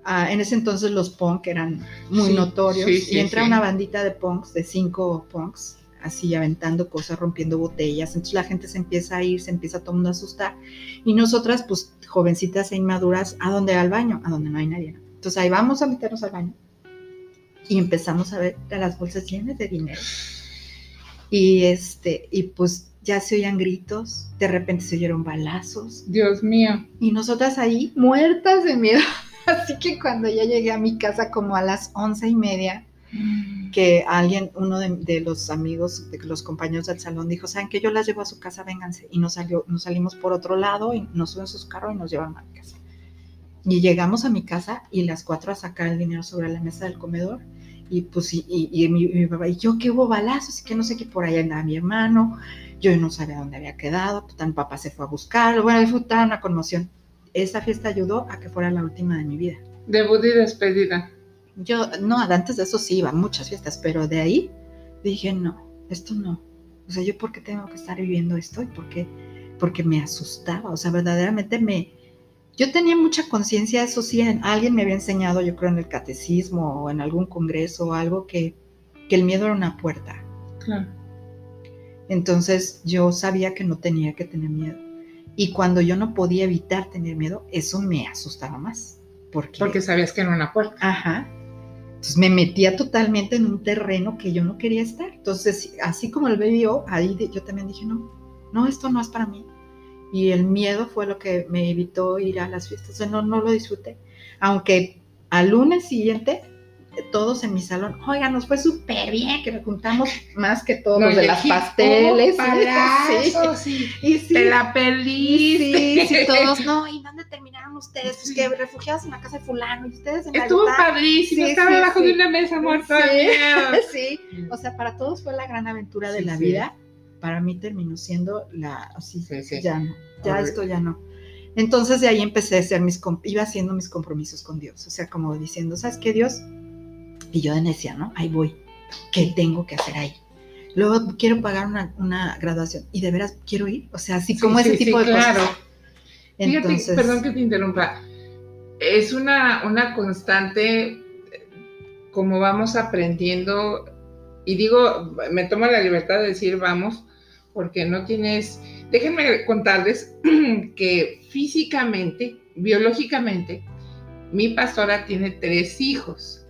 ah, en ese entonces los punk eran muy notorios. y entra una bandita de punks, de cinco punks, así aventando cosas, rompiendo botellas. Entonces la gente se empieza a ir, se empieza todo el mundo a asustar. Y nosotras, pues jovencitas e inmaduras, ¿a dónde? Al baño, a donde no hay nadie. Entonces ahí vamos a meternos al baño. Y empezamos a ver las bolsas llenas de dinero. Y este, y pues ya se oían gritos, de repente se oyeron balazos. Dios mío. Y nosotras ahí muertas de miedo. Así que cuando ya llegué a mi casa como a las once y media, que alguien, uno de, los amigos, de los compañeros del salón dijo, saben que yo las llevo a su casa, vénganse. Y nos, salió, nos salimos por otro lado y nos suben sus carros y nos llevan a mi casa. Y llegamos a mi casa y las cuatro a sacar el dinero sobre la mesa del comedor. Y pues, y, y, mi, papá, y yo que hubo balazos y que no sé qué, por ahí andaba mi hermano. Yo no sabía dónde había quedado, pues, mi papá se fue a buscarlo. Bueno, fue toda una conmoción. Esa fiesta ayudó a que fuera la última de mi vida. Debut y despedida. Yo, no, antes de eso sí iba a muchas fiestas, pero de ahí dije, no, esto no. O sea, yo por qué tengo que estar viviendo esto y por qué, porque me asustaba, o sea, verdaderamente me... Yo tenía mucha conciencia, eso sí, alguien me había enseñado, yo creo en el catecismo o en algún congreso o algo, que, que el miedo era una puerta. Claro. Entonces yo sabía que no tenía que tener miedo. Y cuando yo no podía evitar tener miedo, eso me asustaba más. Porque, porque sabías que era una puerta. Ajá. Entonces me metía totalmente en un terreno que yo no quería estar. Entonces, así como él vio, ahí yo también dije, no, no, esto no es para mí. Y el miedo fue lo que me evitó ir a las fiestas. O sea, no, no lo disfruté. Aunque al lunes siguiente todos en mi salón, oiga, nos fue súper bien, que me juntamos más que todos los de las pasteles. Palazo, sí. Y sí, Te la perdiste. Sí, sí, todos, no, ¿y dónde terminaron ustedes? Pues que refugiados en la casa de fulano, y ustedes en la Estuvo padrísimo, estaba debajo de una mesa muerta Sí, o sea, para todos fue la gran aventura de la vida. Para mí terminó siendo la, así, ya no, ya esto ya no. Entonces de ahí empecé a hacer mis, iba haciendo mis compromisos con Dios, o sea, como diciendo, ¿sabes qué, Dios? Y yo decía, ¿no? Ahí voy. ¿Qué tengo que hacer ahí? Luego quiero pagar una, graduación y de veras quiero ir. O sea, así como ese tipo de claro. cosas. Fíjate, perdón que te interrumpa. Es una, una constante, como vamos aprendiendo, y digo, me tomo la libertad de decir vamos, porque no tienes, déjenme contarles que físicamente, biológicamente, mi pastora tiene tres hijos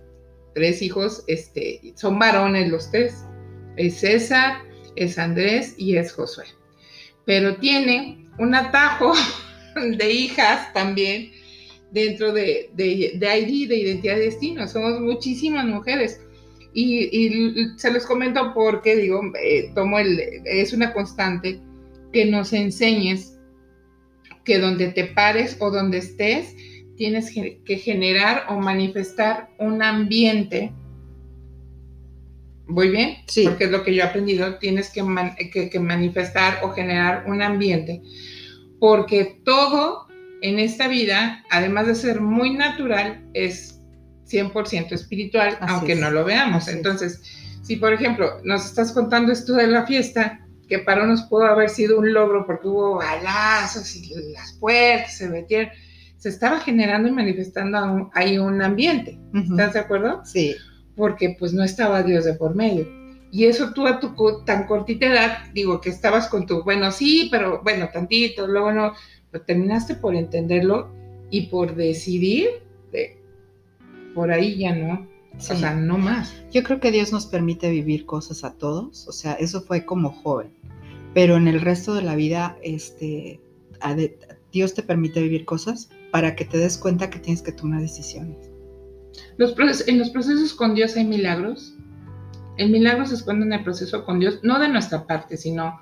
tres hijos, este, son varones los tres. Es César, es Andrés y es Josué. Pero tiene un atajo de hijas también dentro de, de, de ID, de identidad de destino. Somos muchísimas mujeres. Y, se los comento porque, digo, eh, tomo el, es una constante que nos enseñes que donde te pares o donde estés, tienes que generar o manifestar un ambiente. ¿Voy bien? Sí. Porque es lo que yo he aprendido, tienes que, que, manifestar o generar un ambiente, porque todo en esta vida, además de ser muy natural, es 100% espiritual, aunque no lo veamos. Entonces, si por ejemplo nos estás contando esto de la fiesta, que para unos pudo haber sido un logro porque hubo balazos y las puertas se metieron, se estaba generando y manifestando ahí un ambiente. ¿Estás de acuerdo? Sí. Porque pues no estaba Dios de por medio. Y eso tú a tu tan cortita edad, digo que estabas con tu, bueno, sí, pero bueno, tantito, luego no, pero terminaste por entenderlo y por decidir, de, por ahí ya no, o sea, no más. Yo creo que Dios nos permite vivir cosas a todos, o sea, eso fue como joven, pero en el resto de la vida, este, Dios te permite vivir cosas para que te des cuenta que tienes que tomar decisiones. Los en los procesos con Dios hay milagros. El milagro se esconde en el proceso con Dios, no de nuestra parte, sino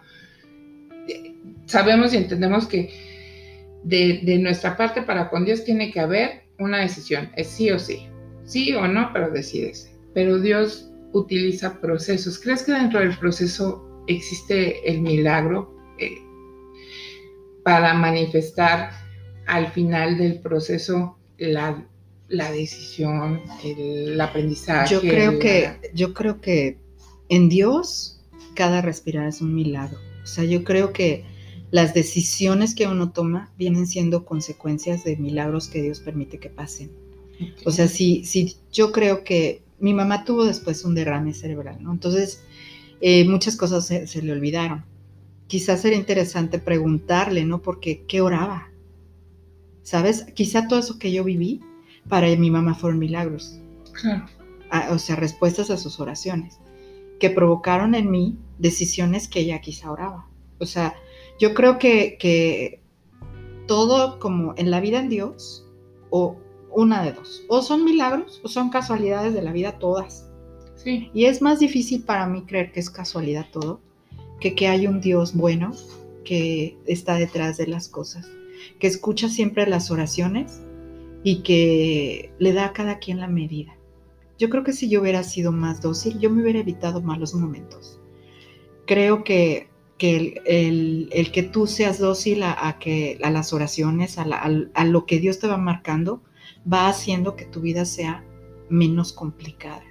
sabemos y entendemos que de, nuestra parte para con Dios tiene que haber una decisión, es sí o sí, sí o no, pero decides. Pero Dios utiliza procesos. ¿Crees que dentro del proceso existe el milagro eh, para manifestar al final del proceso la, decisión, el, aprendizaje. Yo creo, que, yo creo que en Dios cada respirar es un milagro. O sea, yo creo que las decisiones que uno toma vienen siendo consecuencias de milagros que Dios permite que pasen. O sea, si, si yo creo que mi mamá tuvo después un derrame cerebral, ¿no? Entonces, eh, muchas cosas se, se, le olvidaron. Quizás sería interesante preguntarle, ¿no? Porque, ¿qué oraba? ¿Sabes? Quizá todo eso que yo viví para mi mamá fueron milagros. Ah, o sea, respuestas a sus oraciones, que provocaron en mí decisiones que ella quizá oraba. O sea, yo creo que, que todo como en la vida en Dios, o una de dos, o son milagros o son casualidades de la vida todas. Sí. Y es más difícil para mí creer que es casualidad todo, que que hay un Dios bueno que está detrás de las cosas que escucha siempre las oraciones y que le da a cada quien la medida. Yo creo que si yo hubiera sido más dócil, yo me hubiera evitado malos momentos. Creo que, el, que tú seas dócil a, que, a las oraciones, a, lo que Dios te va marcando, va haciendo que tu vida sea menos complicada.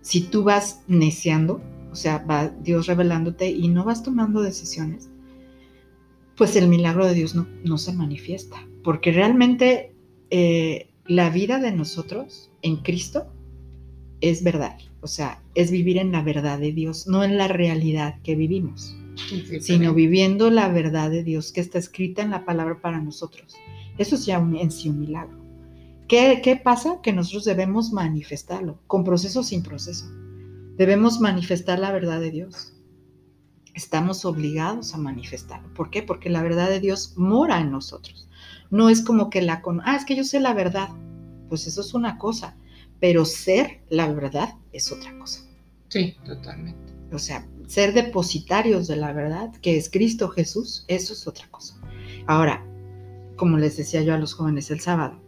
Si tú vas neciando, o sea, va Dios revelándote y no vas tomando decisiones, pues el milagro de Dios no, se manifiesta, porque realmente eh, la vida de nosotros en Cristo es verdad, o sea, es vivir en la verdad de Dios, no en la realidad que vivimos, sino viviendo la verdad de Dios que está escrita en la palabra para nosotros. Eso es ya un, en sí un milagro. ¿Qué, ¿Qué pasa? Que nosotros debemos manifestarlo, con proceso o sin proceso. Debemos manifestar la verdad de Dios estamos obligados a manifestarlo. ¿Por qué? Porque la verdad de Dios mora en nosotros. No es como que la con, ah, es que yo sé la verdad. Pues eso es una cosa, pero ser la verdad es otra cosa. Sí, totalmente. O sea, ser depositarios de la verdad, que es Cristo Jesús, eso es otra cosa. Ahora, como les decía yo a los jóvenes el sábado,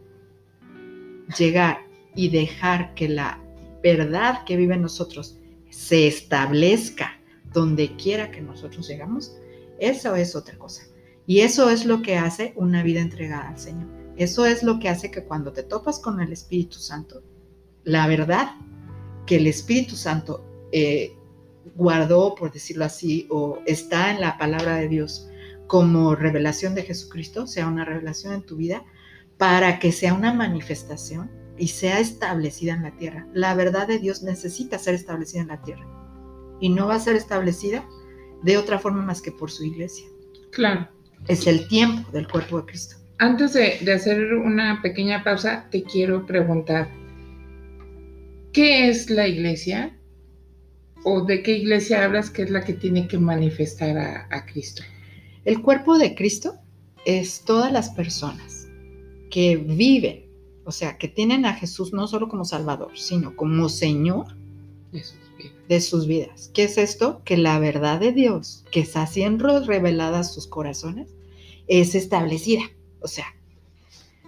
llegar y dejar que la verdad que vive en nosotros se establezca donde quiera que nosotros llegamos, eso es otra cosa. Y eso es lo que hace una vida entregada al Señor. Eso es lo que hace que cuando te topas con el Espíritu Santo, la verdad que el Espíritu Santo eh, guardó, por decirlo así, o está en la palabra de Dios como revelación de Jesucristo, sea una revelación en tu vida, para que sea una manifestación y sea establecida en la tierra. La verdad de Dios necesita ser establecida en la tierra y no va a ser establecida de otra forma más que por su iglesia. Claro. Es el tiempo del cuerpo de Cristo. Antes de, de hacer una pequeña pausa, te quiero preguntar, ¿qué es la iglesia? ¿O de qué iglesia hablas que es la que tiene que manifestar a, Cristo? El cuerpo de Cristo es todas las personas que viven, o sea, que tienen a Jesús no solo como Salvador, sino como Señor vidas. De sus vidas. ¿Qué es esto? Que la verdad de Dios, que está siendo revelada a sus corazones, es establecida. O sea,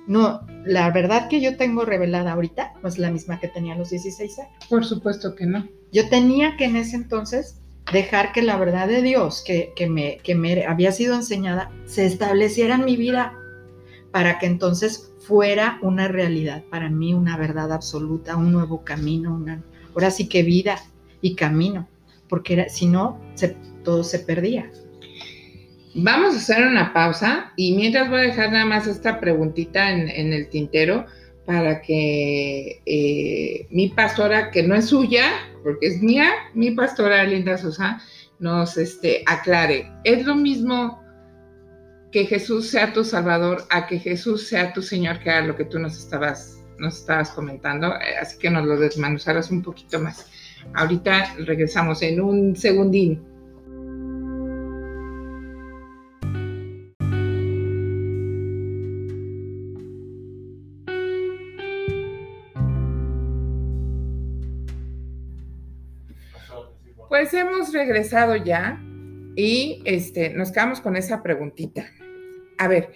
no, la verdad que yo tengo revelada ahorita no es la misma que tenía a los 16 años. Por supuesto que no. Yo tenía que en ese entonces dejar que la verdad de Dios que, me, que me había sido enseñada se estableciera en mi vida para que entonces fuera una realidad para mí, una verdad absoluta, un nuevo camino, una, ahora sí que vida y camino, porque si no, todo se perdía. Vamos a hacer una pausa y mientras voy a dejar nada más esta preguntita en, el tintero para que eh, mi pastora, que no es suya, porque es mía, mi pastora Linda Sosa, nos este, aclare. ¿Es lo mismo que Jesús sea tu Salvador a que Jesús sea tu Señor, que era lo que tú nos estabas, nos estabas comentando? Eh, así que nos lo desmanuzaras un poquito más. Ahorita regresamos en un segundín. Pues hemos regresado ya y este, nos quedamos con esa preguntita. A ver,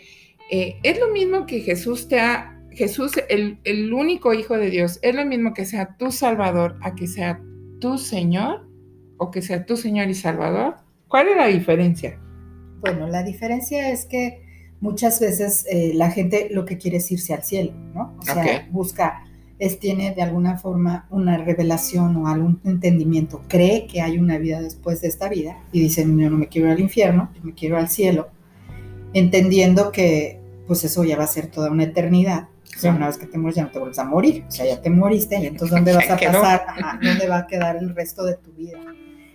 eh, ¿es lo mismo que Jesús te ha, Jesús, el, el, único Hijo de Dios, es lo mismo que sea tu Salvador a que sea tu Señor o que sea tu Señor y Salvador? ¿Cuál es la diferencia? Bueno, la diferencia es que muchas veces eh, la gente lo que quiere es irse al cielo, ¿no? O sea, busca es, tiene de alguna forma una revelación o algún entendimiento, cree que hay una vida después de esta vida y dice, yo no me quiero ir al infierno, yo me quiero al cielo, entendiendo que pues eso ya va a ser toda una eternidad. O sea, una vez que te mueres ya no te vuelves a morir, o sea, ya te moriste y entonces ¿dónde vas a pasar? ¿Dónde va a quedar el resto de tu vida?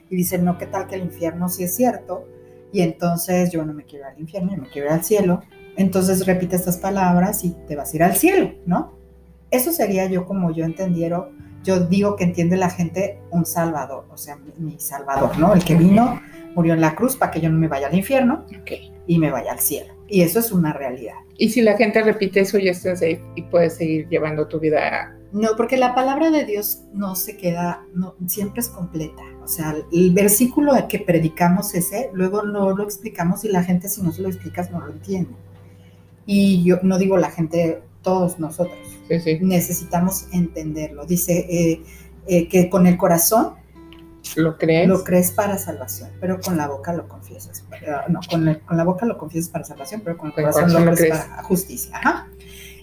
Y dicen, no, ¿qué tal que el infierno sí es cierto? Y entonces yo no me quiero ir al infierno, yo me quiero ir al cielo. Entonces repite estas palabras y te vas a ir al cielo, ¿no? Eso sería yo como yo entendiera, yo digo que entiende la gente un salvador, o sea, mi, salvador, ¿no? El que vino, murió en la cruz para que yo no me vaya al infierno y me vaya al cielo. Y eso es una realidad. Y si la gente repite eso, ya estás ahí y puedes seguir llevando tu vida. No, porque la palabra de Dios no se queda, no, siempre es completa. O sea, el versículo que predicamos ese, luego no lo explicamos y la gente si no se lo explicas no lo entiende. Y yo no digo la gente todos nosotros. Necesitamos entenderlo. Dice eh, eh, que con el corazón lo crees. Lo crees para salvación, pero con la boca lo confiesas. no, con, la boca lo confiesas para salvación, pero con el corazón, lo, crees, para justicia.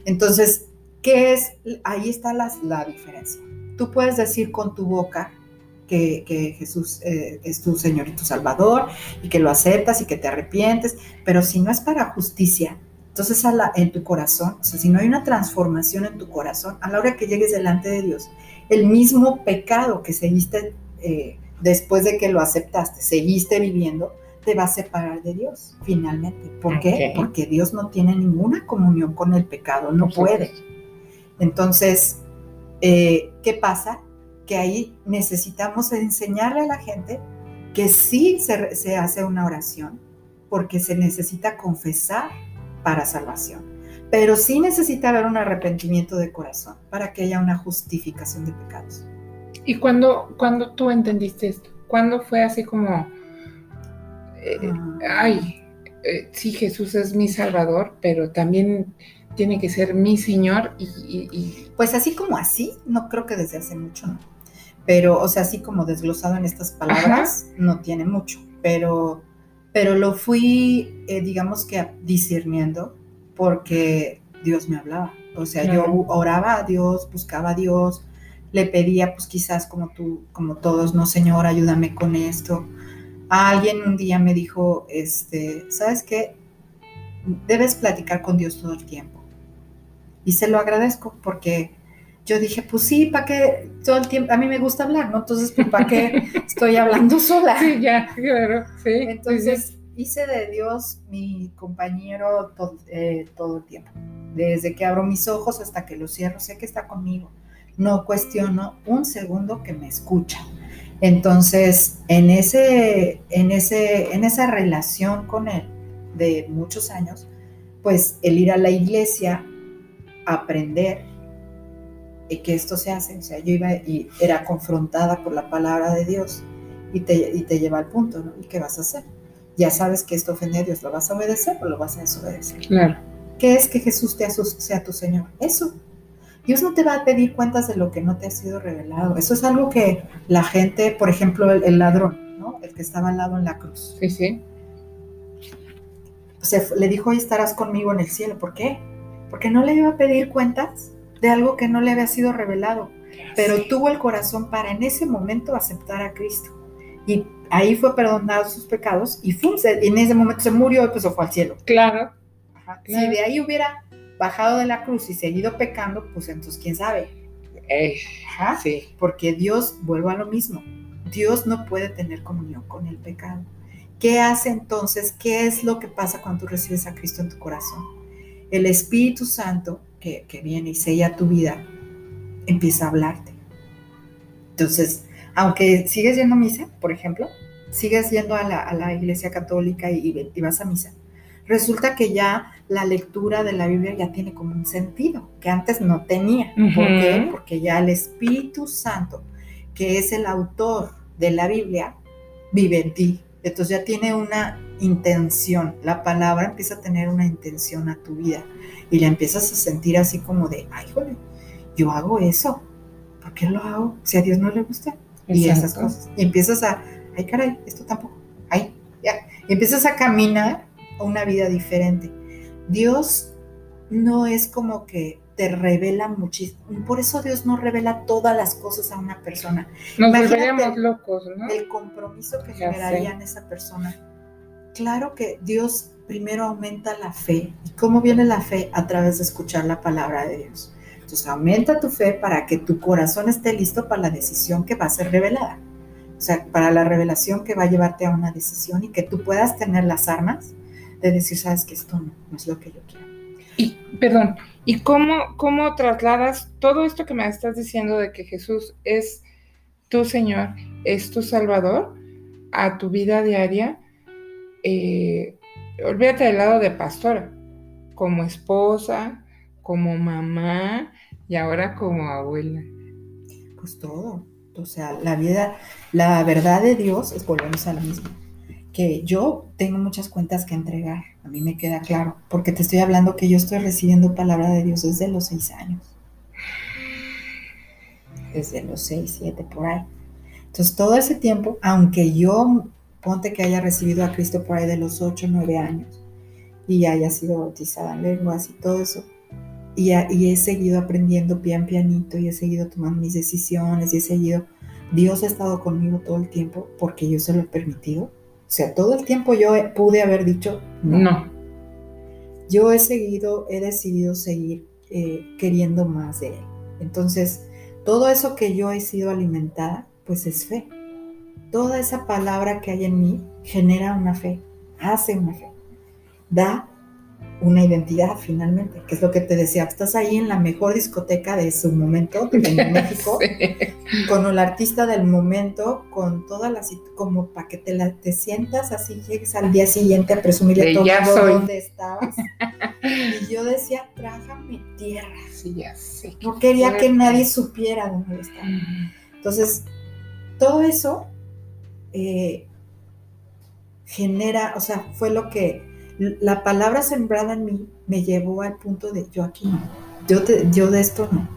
Entonces, ¿qué es? Ahí está la, la, diferencia. Tú puedes decir con tu boca que, Jesús eh, es tu Señor y tu Salvador y que lo aceptas y que te arrepientes, pero si no es para justicia, entonces, en tu corazón, o sea, si no hay una transformación en tu corazón, a la hora que llegues delante de Dios, el mismo pecado que seguiste eh, después de que lo aceptaste, seguiste viviendo, te va a separar de Dios, finalmente. ¿Por qué? Porque Dios no tiene ninguna comunión con el pecado, no puede. Entonces, eh, ¿qué pasa? Que ahí necesitamos enseñarle a la gente que sí se, se hace una oración, porque se necesita confesar para salvación. pero sí necesita haber un arrepentimiento de corazón para que haya una justificación de pecados. ¿Y cuando, cuando tú entendiste esto? ¿Cuándo fue así como, eh, ah. ay, eh, sí, Jesús es mi Salvador, pero también tiene que ser mi Señor y, Pues así como así, no creo que desde hace mucho, ¿no? Pero, o sea, así como desglosado en estas palabras, no tiene mucho, pero, pero lo fui, eh, digamos que discerniendo porque Dios me hablaba. O sea, yo oraba a Dios, buscaba a Dios, le pedía, pues quizás como tú, como todos, no, Señor, ayúdame con esto. alguien un día me dijo, este, ¿sabes qué? Debes platicar con Dios todo el tiempo. Y se lo agradezco porque yo dije, pues sí, ¿para qué todo el tiempo? A mí me gusta hablar, ¿no? Entonces, pues, ¿para qué estoy hablando sola? Sí, ya, claro, sí. Entonces, hice de Dios mi compañero todo, eh, todo el tiempo. Desde que abro mis ojos hasta que los cierro, sé que está conmigo. No cuestiono un segundo que me escucha. Entonces, en, ese, en, ese, en esa relación con Él de muchos años, pues el ir a la iglesia, aprender que esto se hace. O sea, yo iba y era confrontada por la palabra de Dios y te, y te lleva al punto, ¿no? ¿Y qué vas a hacer? Ya sabes que esto ofende a Dios, ¿lo vas a obedecer o lo vas a desobedecer? Claro. ¿Qué es que Jesús te sea tu Señor? Eso. Dios no te va a pedir cuentas de lo que no te ha sido revelado. Eso es algo que la gente, por ejemplo, el, ladrón, ¿no? El que estaba al lado en la cruz. Sí, sí. Se, le dijo, hoy estarás conmigo en el cielo. ¿Por qué? Porque no le iba a pedir cuentas de algo que no le había sido revelado, pero tuvo el corazón para en ese momento aceptar a Cristo. Y ahí fue perdonado sus pecados y en ese momento se murió y pues se fue al cielo. Claro. Si de ahí hubiera bajado de la cruz y seguido pecando, pues entonces quién sabe. Eh, sí. Porque Dios, vuelvo a lo mismo, Dios no puede tener comunión con el pecado. ¿Qué hace entonces? ¿Qué es lo que pasa cuando tú recibes a Cristo en tu corazón? El Espíritu Santo que, viene y sella tu vida, empieza a hablarte. Entonces, aunque sigues yendo a misa, por ejemplo, sigues yendo a la, iglesia católica y, vas a misa, resulta que ya la lectura de la Biblia ya tiene como un sentido que antes no tenía. ¿Por qué? Porque ya el Espíritu Santo, que es el autor de la Biblia, vive en ti. Entonces ya tiene una intención, la palabra empieza a tener una intención a tu vida y la empiezas a sentir así como de, ay, joder, yo hago eso, ¿por qué lo hago? Si a Dios no le gusta. Y esas cosas. Y empiezas a, ay, caray, esto tampoco, ay, ya. Y empiezas a caminar una vida diferente. Dios no es como que te revela muchísimo. Por eso Dios no revela todas las cosas a una persona. Nos volveríamos locos, ¿no? El compromiso que generaría en esa persona. Claro que Dios primero aumenta la fe. ¿Y cómo viene la fe? A través de escuchar la palabra de Dios. Entonces aumenta tu fe para que tu corazón esté listo para la decisión que va a ser revelada. O sea, para la revelación que va a llevarte a una decisión y que tú puedas tener las armas de decir, sabes que esto no, no es lo que yo quiero. Y, perdón, ¿y cómo, cómo trasladas todo esto que me estás diciendo de que Jesús es tu Señor, es tu Salvador a tu vida diaria? Eh, olvídate del lado de pastora, como esposa, como mamá y ahora como abuela. Pues todo. O sea, la vida, la verdad de Dios es volvemos a lo mismo. Que yo tengo muchas cuentas que entregar, a mí me queda claro, porque te estoy hablando que yo estoy recibiendo palabra de Dios desde los seis años. Desde los seis, siete, por ahí. Entonces, todo ese tiempo, aunque yo ponte que haya recibido a Cristo por ahí de los 8 o 9 años y haya sido bautizada en lenguas y todo eso. Y, y, he seguido aprendiendo pian pianito y he seguido tomando mis decisiones y he seguido, Dios ha estado conmigo todo el tiempo porque yo se lo he permitido. O sea, todo el tiempo yo pude haber dicho no. no. Yo he seguido, he decidido seguir eh, queriendo más de Él. Entonces, todo eso que yo he sido alimentada, pues es fe toda esa palabra que hay en mí genera una fe, hace una fe, da una identidad finalmente, que es lo que te decía, estás ahí en la mejor discoteca de su momento en México, con el artista del momento, con todas las, como para que te, la, te sientas así, llegues al día siguiente a presumirle todo dónde estabas. y yo decía, trágame tierra. Sí, ya sé. No quería que nadie supiera dónde estaba. Entonces, todo eso eh, genera, o sea, fue lo que la palabra sembrada en mí me llevó al punto de yo aquí no, yo, yo de esto no.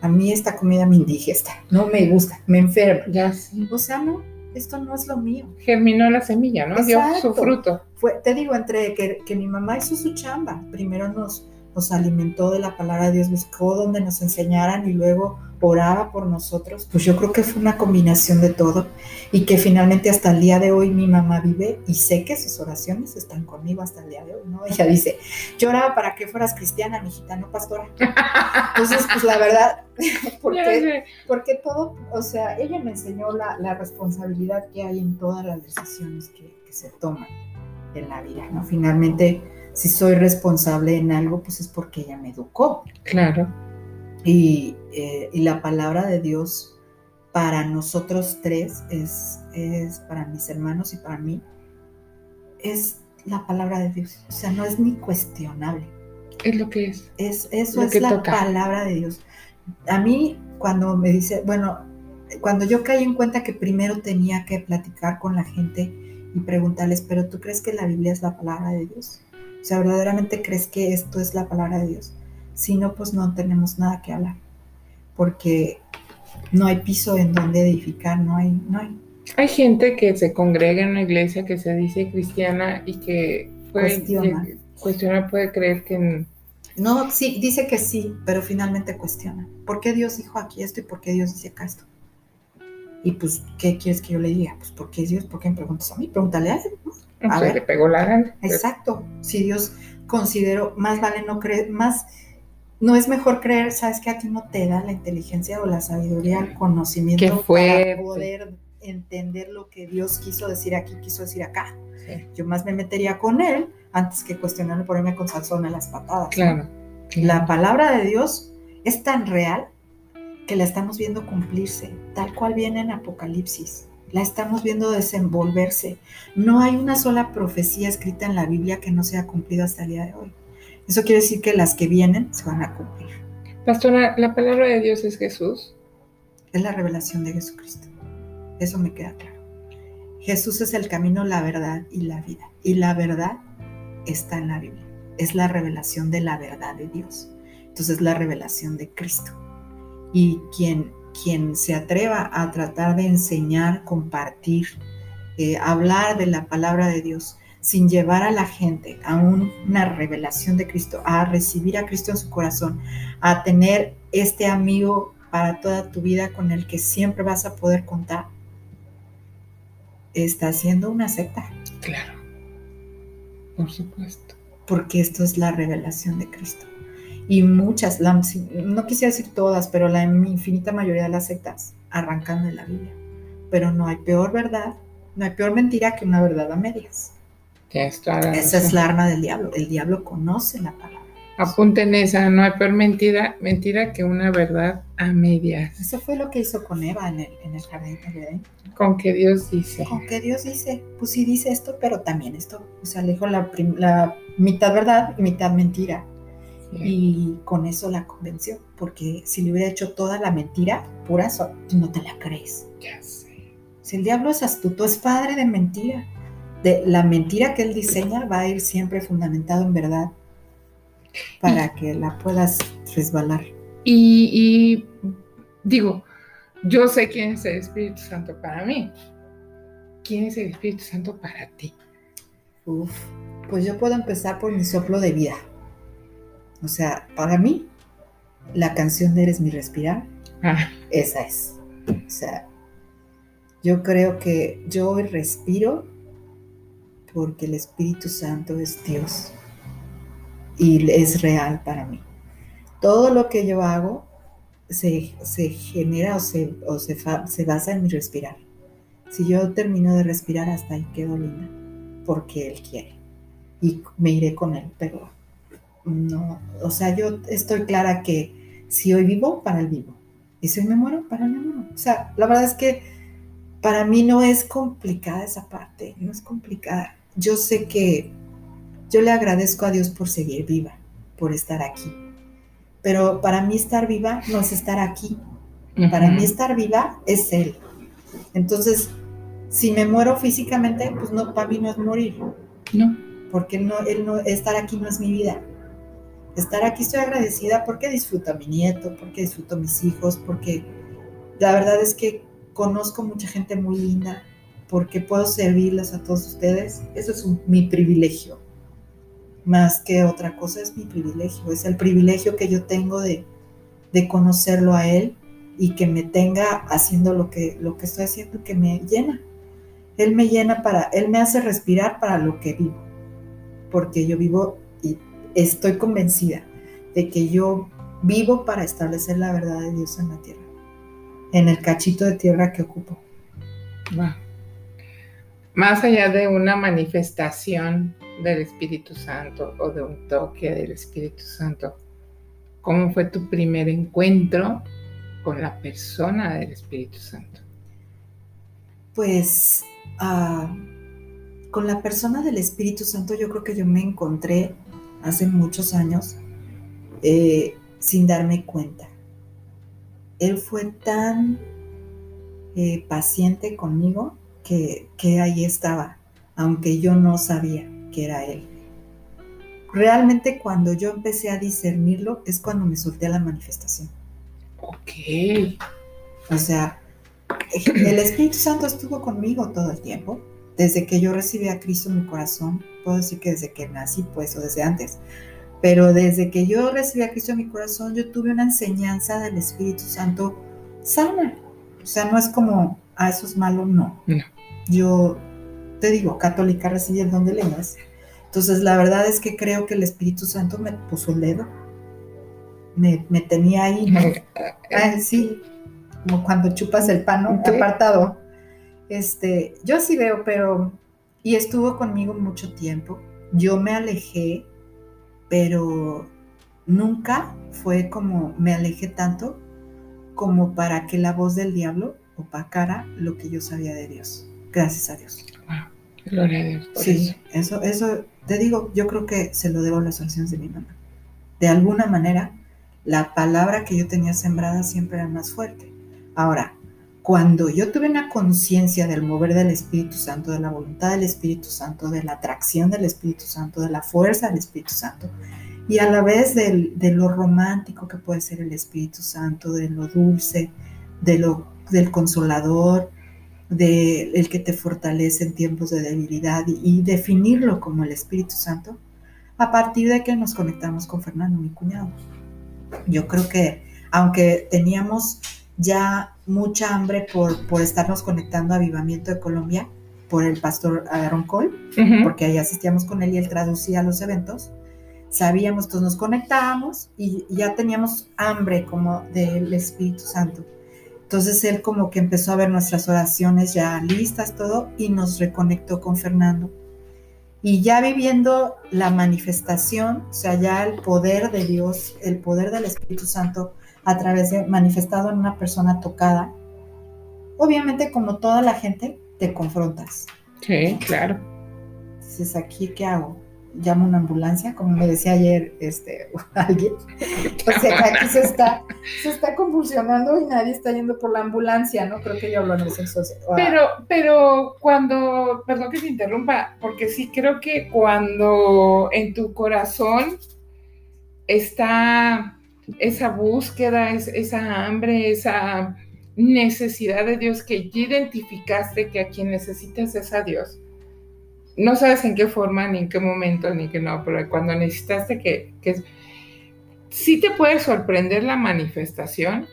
A mí esta comida me indigesta, no me gusta, me enferma. Ya sí. O sea, no, esto no es lo mío. Germinó la semilla, ¿no? Dio su fruto. Fue, te digo, entre que, que mi mamá hizo su chamba, primero nos, nos alimentó de la palabra de Dios, buscó donde nos enseñaran y luego oraba por nosotros, pues yo creo que fue una combinación de todo y que finalmente hasta el día de hoy mi mamá vive y sé que sus oraciones están conmigo hasta el día de hoy, ¿no? Ella dice, yo oraba para que fueras cristiana, mi no pastora. Entonces, pues la verdad, porque, porque todo, o sea, ella me enseñó la, la responsabilidad que hay en todas las decisiones que, que se toman en la vida, ¿no? Finalmente, si soy responsable en algo, pues es porque ella me educó. Claro eh, y, la palabra de Dios para nosotros tres es, es, para mis hermanos y para mí, es la palabra de Dios. O sea, no es ni cuestionable. Es lo que es. es eso es la palabra de Dios. A mí, cuando me dice, bueno, cuando yo caí en cuenta que primero tenía que platicar con la gente y preguntarles, pero ¿tú crees que la Biblia es la palabra de Dios? O sea, ¿verdaderamente crees que esto es la palabra de Dios? Si no, pues no tenemos nada que hablar, porque no hay piso en donde edificar, no hay, no hay. Hay gente que se congrega en una iglesia que se dice cristiana y que puede, cuestiona. puede creer que... No, sí, dice que sí, pero finalmente cuestiona. ¿Por qué Dios dijo aquí esto y por qué Dios dice acá esto? Y pues, ¿qué quieres que yo le diga? Pues, ¿por qué Dios? ¿Por qué me preguntas a mí? Pregúntale a él. A ver. le pegó la gana. Exacto. Si Dios consideró, más vale no creer, más no es mejor creer, sabes que a ti no te da la inteligencia o la sabiduría, el conocimiento para poder entender lo que Dios quiso decir aquí, quiso decir acá. Yo más me metería con él antes que cuestionarle ponerme con salsón en las patadas. Claro, La palabra de Dios es tan real que la estamos viendo cumplirse, tal cual viene en Apocalipsis. La estamos viendo desenvolverse. No hay una sola profecía escrita en la Biblia que no sea cumplida hasta el día de hoy. Eso quiere decir que las que vienen se van a cumplir. Pastora, ¿la palabra de Dios es Jesús? Es la revelación de Jesucristo. Eso me queda claro. Jesús es el camino, la verdad y la vida. Y la verdad está en la Biblia. Es la revelación de la verdad de Dios. Entonces es la revelación de Cristo. Y quien, quien se atreva a tratar de enseñar, compartir, eh, hablar de la palabra de Dios, sin llevar a la gente a una revelación de Cristo, a recibir a Cristo en su corazón, a tener este amigo para toda tu vida con el que siempre vas a poder contar, está haciendo una secta. Claro, por supuesto. Porque esto es la revelación de Cristo. Y muchas, no quisiera decir todas, pero la infinita mayoría de las sectas arrancan de la Biblia. Pero no hay peor verdad, no hay peor mentira que una verdad a medias. Esa es la arma del diablo. El diablo conoce la palabra. Apunten esa, no hay peor mentira, mentira que una verdad a medias. Eso fue lo que hizo con Eva en el, en el jardín de Con que Dios dice. Con que Dios dice, pues sí dice esto, pero también esto. O sea, le dijo la, la mitad verdad y mitad mentira. Y con eso la convenció, porque si le hubiera hecho toda la mentira, pura, no te la crees. Ya sé. Si el diablo es astuto, es padre de mentira de la mentira que él diseña va a ir siempre fundamentado en verdad para que la puedas resbalar. Y, digo, yo sé quién es el Espíritu Santo para mí. ¿Quién es el Espíritu Santo para ti? Uf, pues yo puedo empezar por mi soplo de vida. O sea, para mí, la canción de Eres mi respirar, ah. esa es. O sea, yo creo que yo hoy respiro porque el Espíritu Santo es Dios y es real para mí. Todo lo que yo hago se, genera o, se, se, basa en mi respirar. Si yo termino de respirar, hasta ahí quedo linda, porque Él quiere. y me iré con él, pero no, o sea, yo estoy clara que si hoy vivo, para el vivo, y si hoy me muero, para el muero. O sea, la verdad es que para mí no es complicada esa parte, no es complicada. Yo sé que yo le agradezco a Dios por seguir viva, por estar aquí. Pero para mí estar viva no es estar aquí. Para mí estar viva es Él. Entonces, si me muero físicamente, pues no, para mí no es morir. No. Porque no, él no, estar aquí no es mi vida. Estar aquí estoy agradecida porque disfruto a mi nieto, porque disfruto a mis hijos, porque la verdad es que conozco mucha gente muy linda, porque puedo servirles a todos ustedes. Eso es mi privilegio. Más que otra cosa es mi privilegio. Es el privilegio que yo tengo de, conocerlo a él y que me tenga haciendo lo que, lo que estoy haciendo, que me llena. Él me llena para, Él me hace respirar para lo que vivo, porque yo vivo y estoy convencida de que yo vivo para establecer la verdad de Dios en la tierra, en el cachito de tierra que ocupo. Más allá de una manifestación del Espíritu Santo o de un toque del Espíritu Santo, ¿cómo fue tu primer encuentro con la persona del Espíritu Santo? Pues Ah, con la persona del Espíritu Santo yo creo que yo me encontré hace muchos años eh, sin darme cuenta. Él fue tan eh, paciente conmigo que, que ahí estaba, aunque yo no sabía que era Él. Realmente cuando yo empecé a discernirlo es cuando me solté la manifestación. Ok. O sea, el Espíritu Santo estuvo conmigo todo el tiempo, desde que yo recibí a Cristo en mi corazón, puedo decir que desde que nací, pues, o desde antes, pero desde que yo recibí a Cristo en mi corazón, yo tuve una enseñanza del Espíritu Santo sana. O sea, no es como, a ah, eso es malo, no. Yo te digo, católica recibí el don de lenguas. Entonces, la verdad es que creo que el Espíritu Santo me puso el dedo. Me, tenía ahí. Ah, sí, como cuando chupas el pan apartado. Este, yo así veo, pero, y estuvo conmigo mucho tiempo. Yo me alejé, pero nunca fue como me alejé tanto como para que la voz del diablo opacara lo que yo sabía de Dios. Gracias a Dios. gloria a Dios. sí, eso. eso, te digo, yo creo que se lo debo a las oraciones de mi mamá. De alguna manera, la palabra que yo tenía sembrada siempre era más fuerte. Ahora, cuando yo tuve una conciencia del mover del Espíritu Santo, de la voluntad del Espíritu Santo, de la atracción del Espíritu Santo, de la fuerza del Espíritu Santo, y a la vez de lo romántico que puede ser el Espíritu Santo, de lo dulce, de lo, del consolador, del el que te fortalece en tiempos de debilidad y, definirlo como el Espíritu Santo, a partir de que nos conectamos con Fernando, mi cuñado. Yo creo que aunque teníamos ya mucha hambre por, por estarnos conectando a Avivamiento de Colombia por el pastor Aaron Cole, porque ahí asistíamos con él y él traducía los eventos. Sabíamos, entonces nos conectábamos y ya teníamos hambre como del Espíritu Santo. Entonces él como que empezó a ver nuestras oraciones ya listas, todo, y nos reconectó con Fernando. Y ya viviendo la manifestación, o sea, ya el poder de Dios, el poder del Espíritu Santo, a través de manifestado en una persona tocada, obviamente como toda la gente, te confrontas. Sí, claro. Dices, ¿aquí qué hago? ¿Llamo una ambulancia? Como me decía ayer este, alguien. O sea, aquí se está, se está convulsionando y nadie está yendo por la ambulancia, ¿no? Creo que yo hablo en el sexo. Pero, pero cuando, perdón que se interrumpa, porque sí creo que cuando en tu corazón está esa búsqueda, esa hambre, esa necesidad de Dios que ya identificaste que a quien necesitas es a Dios. No sabes en qué forma, ni en qué momento, ni que no, pero cuando necesitaste que, que sí te puede sorprender la manifestación,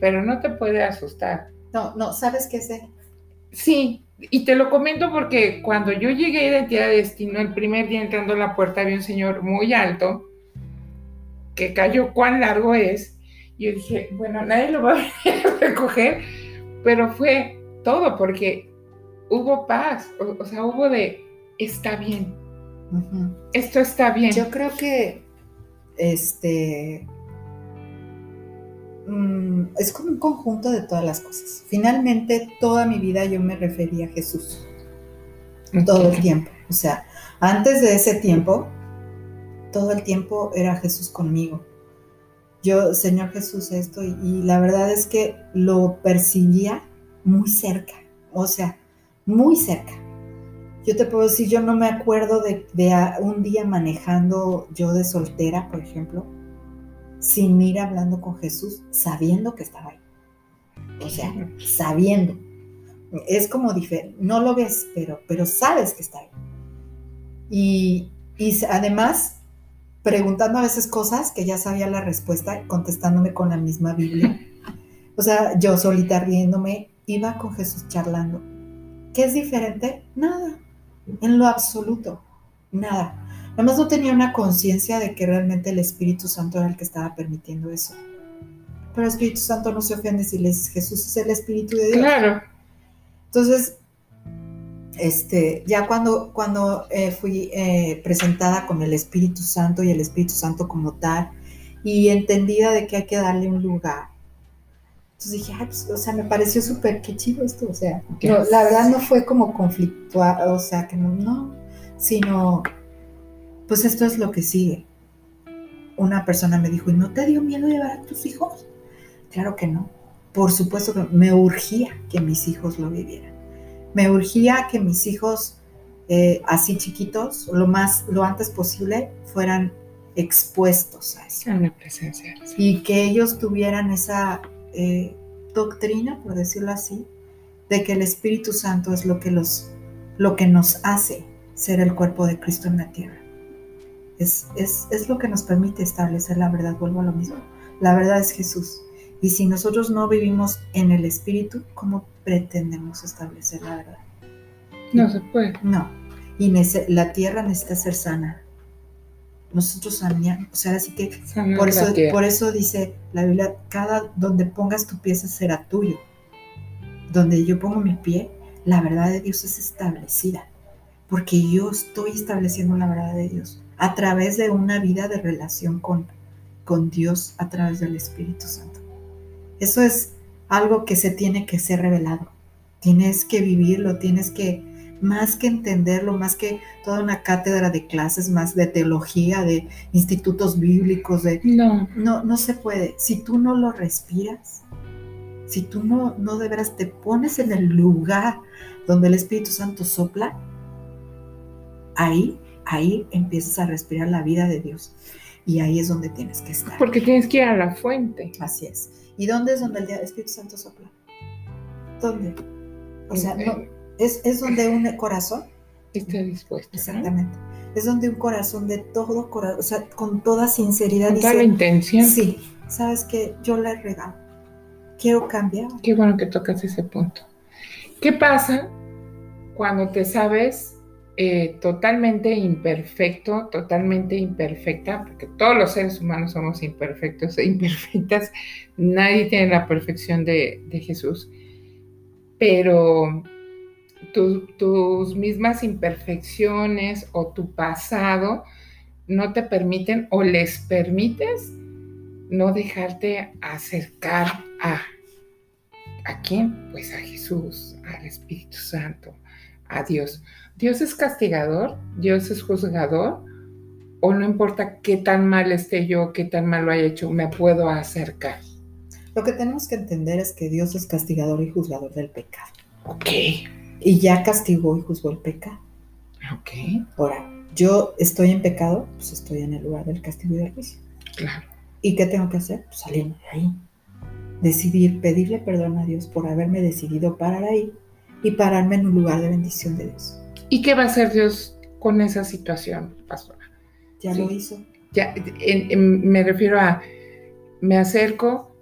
pero no te puede asustar. No, no, ¿sabes qué es Sí, y te lo comento porque cuando yo llegué a Identidad de Destino, el primer día entrando a la puerta había un señor muy alto, que cayó cuán largo es. Y yo dije, bueno, nadie lo va a recoger, pero fue todo porque hubo paz, o, sea, hubo de, está bien, Esto está bien. Yo creo que este mm, es como un conjunto de todas las cosas. Finalmente, toda mi vida yo me refería a Jesús. Todo el tiempo. O sea, antes de ese tiempo, todo el tiempo era Jesús conmigo. Yo, Señor Jesús, esto, y, la verdad es que lo percibía muy cerca, o sea, muy cerca. Yo te puedo decir, yo no me acuerdo de, un día manejando yo de soltera, por ejemplo, sin ir hablando con Jesús, sabiendo que estaba ahí. O sea, sabiendo. Es como diferente, no lo ves, pero, pero sabes que está ahí. Y, y además, preguntando a veces cosas que ya sabía la respuesta, contestándome con la misma Biblia. O sea, yo solita riéndome, iba con Jesús charlando. ¿Qué es diferente? Nada en lo absoluto, nada. Además no tenía una conciencia de que realmente el Espíritu Santo era el que estaba permitiendo eso. Pero el Espíritu Santo no se ofende si les Jesús es el Espíritu de Dios. Claro. Entonces, este, ya cuando, cuando eh, fui eh, presentada con el Espíritu Santo y el Espíritu Santo como tal, y entendida de que hay que darle un lugar entonces dije, Ay, pues, o sea, me pareció súper, qué chido esto, o sea, la verdad no fue como conflictual, o sea, que no, no, sino, pues esto es lo que sigue. Una persona me dijo, ¿y no te dio miedo llevar a tus hijos? Claro que no. Por supuesto que me urgía que mis hijos lo vivieran. Me urgía que mis hijos, eh, así chiquitos, lo más, lo antes posible, fueran expuestos a eso. A una presencia. Y que ellos tuvieran esa eh, doctrina, por decirlo así, de que el Espíritu Santo es lo que, los, lo que nos hace ser el cuerpo de Cristo en la tierra. Es, es, lo que nos permite establecer la verdad. Vuelvo a lo mismo. La verdad es Jesús. Y si nosotros no vivimos en el Espíritu, ¿cómo pretendemos establecer la verdad? No se puede. No. Y la tierra necesita ser sana nosotros saneamos, o sea, así que por eso, por eso dice la Biblia, cada donde pongas tu pie será tuyo. Donde yo pongo mi pie, la verdad de Dios es establecida, porque yo estoy estableciendo la verdad de Dios a través de una vida de relación con, con Dios, a través del Espíritu Santo. Eso es algo que se tiene que ser revelado. Tienes que vivirlo, tienes que más que entenderlo, más que toda una cátedra de clases, más de teología, de institutos bíblicos, de... No. No, no se puede. Si tú no lo respiras, si tú no, no de veras te pones en el lugar donde el Espíritu Santo sopla, ahí, ahí empiezas a respirar la vida de Dios. Y ahí es donde tienes que estar. Porque tienes que ir a la fuente. Así es. ¿Y dónde es donde el Espíritu Santo sopla? ¿Dónde? O sea, no, es, donde un corazón está dispuesto. Exactamente. Es donde un corazón de todo corazón, o sea, con toda sinceridad. Con toda la intención. Sí, sabes que yo la he regado. Quiero cambiar. Qué bueno que tocas ese punto. ¿Qué pasa cuando te sabes eh, totalmente imperfecto, totalmente imperfecta? Porque todos los seres humanos somos imperfectos e imperfectas. Nadie tiene la perfección de, de Jesús. Pero tus mismas imperfecciones o tu pasado no te permiten o les permites no dejarte acercar a ¿a quién? Pues a Jesús, al Espíritu Santo, a Dios. ¿Dios es castigador? ¿Dios es juzgador? ¿O no importa qué tan mal esté yo, qué tan mal lo haya hecho, me puedo acercar? Lo que tenemos que entender es que Dios es castigador y juzgador del pecado. Ok y ya castigó y juzgó el pecado. Ok. Ahora, yo estoy en pecado, pues estoy en el lugar del castigo y del juicio. Claro. ¿Y qué tengo que hacer? Pues salirme de ahí. Decidir, pedirle perdón a Dios por haberme decidido parar ahí y pararme en un lugar de bendición de Dios. ¿Y qué va a hacer Dios con esa situación, pastora? Ya lo hizo. Ya, me refiero a, me acerco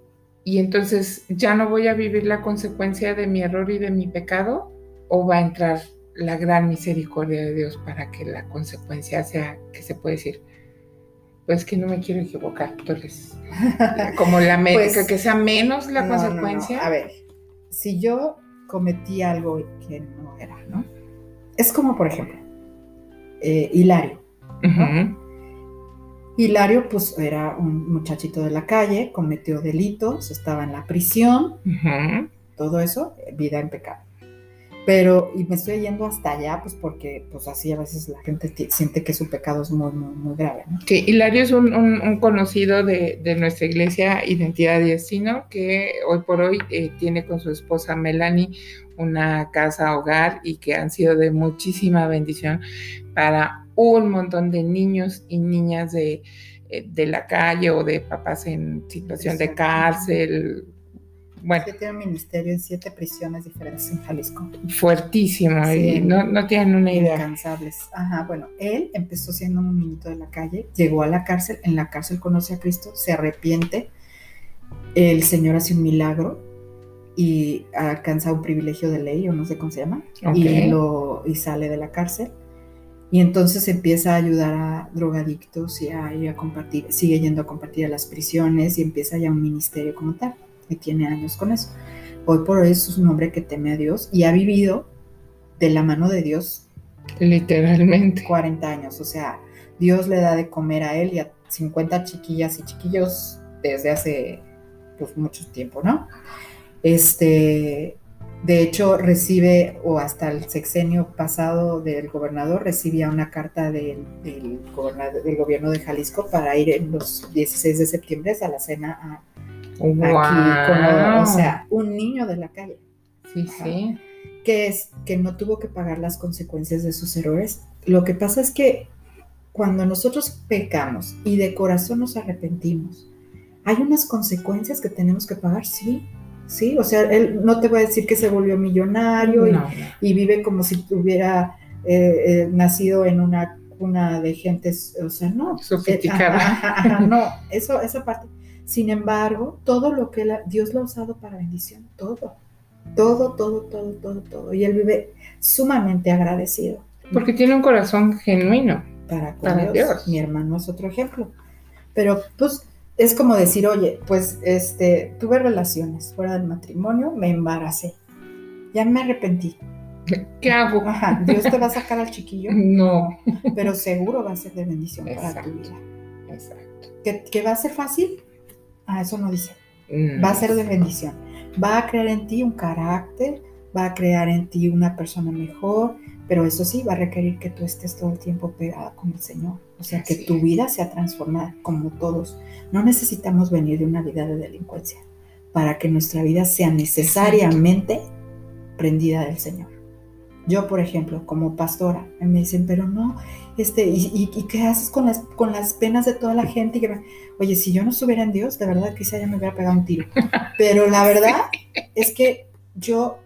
y entonces ya no voy a vivir la consecuencia de mi error y de mi pecado o va a entrar la gran misericordia de Dios para que la consecuencia sea, que se puede decir, pues que no me quiero equivocar, entonces, como la pues, que sea menos la consecuencia. A ver, si yo cometí algo que no era, ¿no? Es como, por ejemplo, eh, Hilario. Hilario, pues era un muchachito de la calle, cometió delitos, estaba en la prisión, todo eso, vida en pecado. Pero, y me estoy yendo hasta allá, pues porque, pues así a veces la gente siente que su pecado es muy, muy, muy grave, ¿no? Sí, Hilario es un, conocido de, nuestra iglesia Identidad y Destino, que hoy por hoy eh, tiene con su esposa Melanie una casa hogar y que han sido de muchísima bendición para un montón de niños y niñas de, eh, la calle o de papás en situación de cárcel. Bueno. tiene un ministerio en siete prisiones diferentes en Jalisco. Fuertísimo, y no, no, tienen una idea. Incansables. Ajá, bueno, él empezó siendo un niñito de la calle, llegó a la cárcel, en la cárcel conoce a Cristo, se arrepiente, el Señor hace un milagro, y alcanza un privilegio de ley, o no sé cómo se llama, y, lo, y sale de la cárcel. Y entonces empieza a ayudar a drogadictos y a ir a compartir, sigue yendo a compartir a las prisiones y empieza ya un ministerio como tal, y tiene años con eso. Hoy por hoy es un hombre que teme a Dios y ha vivido de la mano de Dios. Literalmente. 40 años, o sea, Dios le da de comer a él y a 50 chiquillas y chiquillos desde hace pues mucho tiempo, ¿no? Este, de hecho, recibe, o hasta el sexenio pasado del gobernador, recibía una carta del, del, gobierno de Jalisco para ir en los 16 de septiembre a la cena a, aquí, o sea, un niño de la calle. Sí, sí. Que es que no tuvo que pagar las consecuencias de sus errores. Lo que pasa es que cuando nosotros pecamos y de corazón nos arrepentimos, hay unas consecuencias que tenemos que pagar, sí, ¿sí? O sea, él no te voy a decir que se volvió millonario y, vive como si tuviera eh, eh, nacido en una cuna de gentes, o sea, no. Sofisticada. no, eso, esa parte. Sin embargo, todo lo que Dios lo ha usado para bendición, todo, todo, todo, todo, todo, todo. Y él vive sumamente agradecido. Porque tiene un corazón genuino. Para, con Dios. Mi hermano es otro ejemplo. Pero pues es como decir, oye, pues este, tuve relaciones fuera del matrimonio, me embaracé, ya me arrepentí. ¿Qué hago? Ajá, Dios te va a sacar al chiquillo. No. Pero seguro va a ser de bendición para tu vida. Exacto. ¿Que, va a ser fácil? Ah, eso no dice. Va a ser de bendición. Va a crear en ti un carácter, va a crear en ti una persona mejor, pero eso sí, va a requerir que tú estés todo el tiempo pegada con el Señor. O sea, que tu vida sea transformada como todos. No necesitamos venir de una vida de delincuencia para que nuestra vida sea necesariamente prendida del Señor. Yo, por ejemplo, como pastora, me dicen, pero no, este, ¿y, qué haces con las, con las penas de toda la gente? que Oye, si yo no estuviera en Dios, de verdad quizá ya me hubiera pegado un tiro. Pero la verdad es que yo,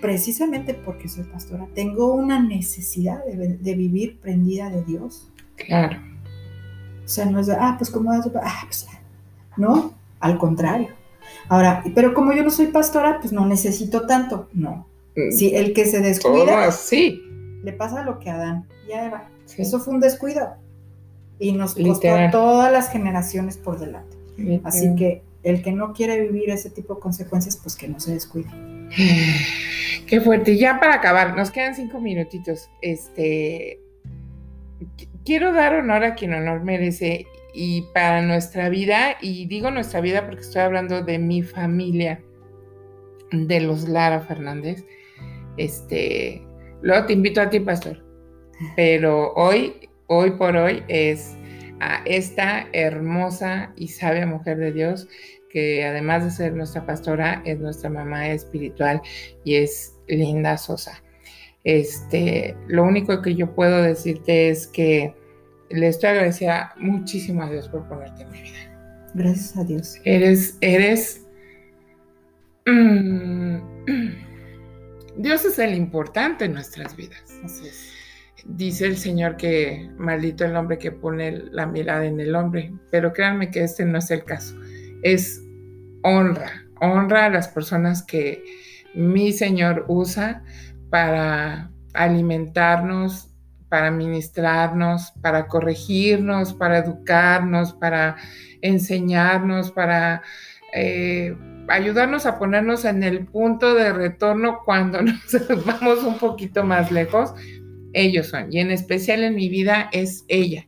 precisamente porque soy pastora, tengo una necesidad de, vivir prendida de Dios. Claro. O sea, no es de, ah, pues como, ah, pues no, al contrario. Ahora, pero como yo no soy pastora, pues no necesito tanto. No. Mm. Si el que se descuida, sí. Le pasa lo que a Adán y a Eva. Eso fue un descuido. Y nos costó todas las generaciones por delante. Así que el que no quiere vivir ese tipo de consecuencias, pues que no se descuide. Qué fuerte. Y ya para acabar, nos quedan cinco minutitos. Este, quiero dar honor a quien honor merece y para nuestra vida, y digo nuestra vida porque estoy hablando de mi familia, de los Lara Fernández. Este, luego te invito a ti, pastor. Pero hoy, hoy por hoy es a esta hermosa y sabia mujer de Dios que además de ser nuestra pastora, es nuestra mamá espiritual y es Linda Sosa. Este, lo único que yo puedo decirte es que le estoy agradecida muchísimo a Dios por ponerte en mi vida. Gracias a Dios. Eres, eres. Mm, Dios es el importante en nuestras vidas. Así es. Dice el Señor que maldito el hombre que pone la mirada en el hombre, pero créanme que este no es el caso. Es honra, honra a las personas que mi Señor usa para alimentarnos, para ministrarnos, para corregirnos, para educarnos, para enseñarnos, para eh, ayudarnos a ponernos en el punto de retorno cuando nos vamos un poquito más lejos ellos son. Y en especial en mi vida es ella,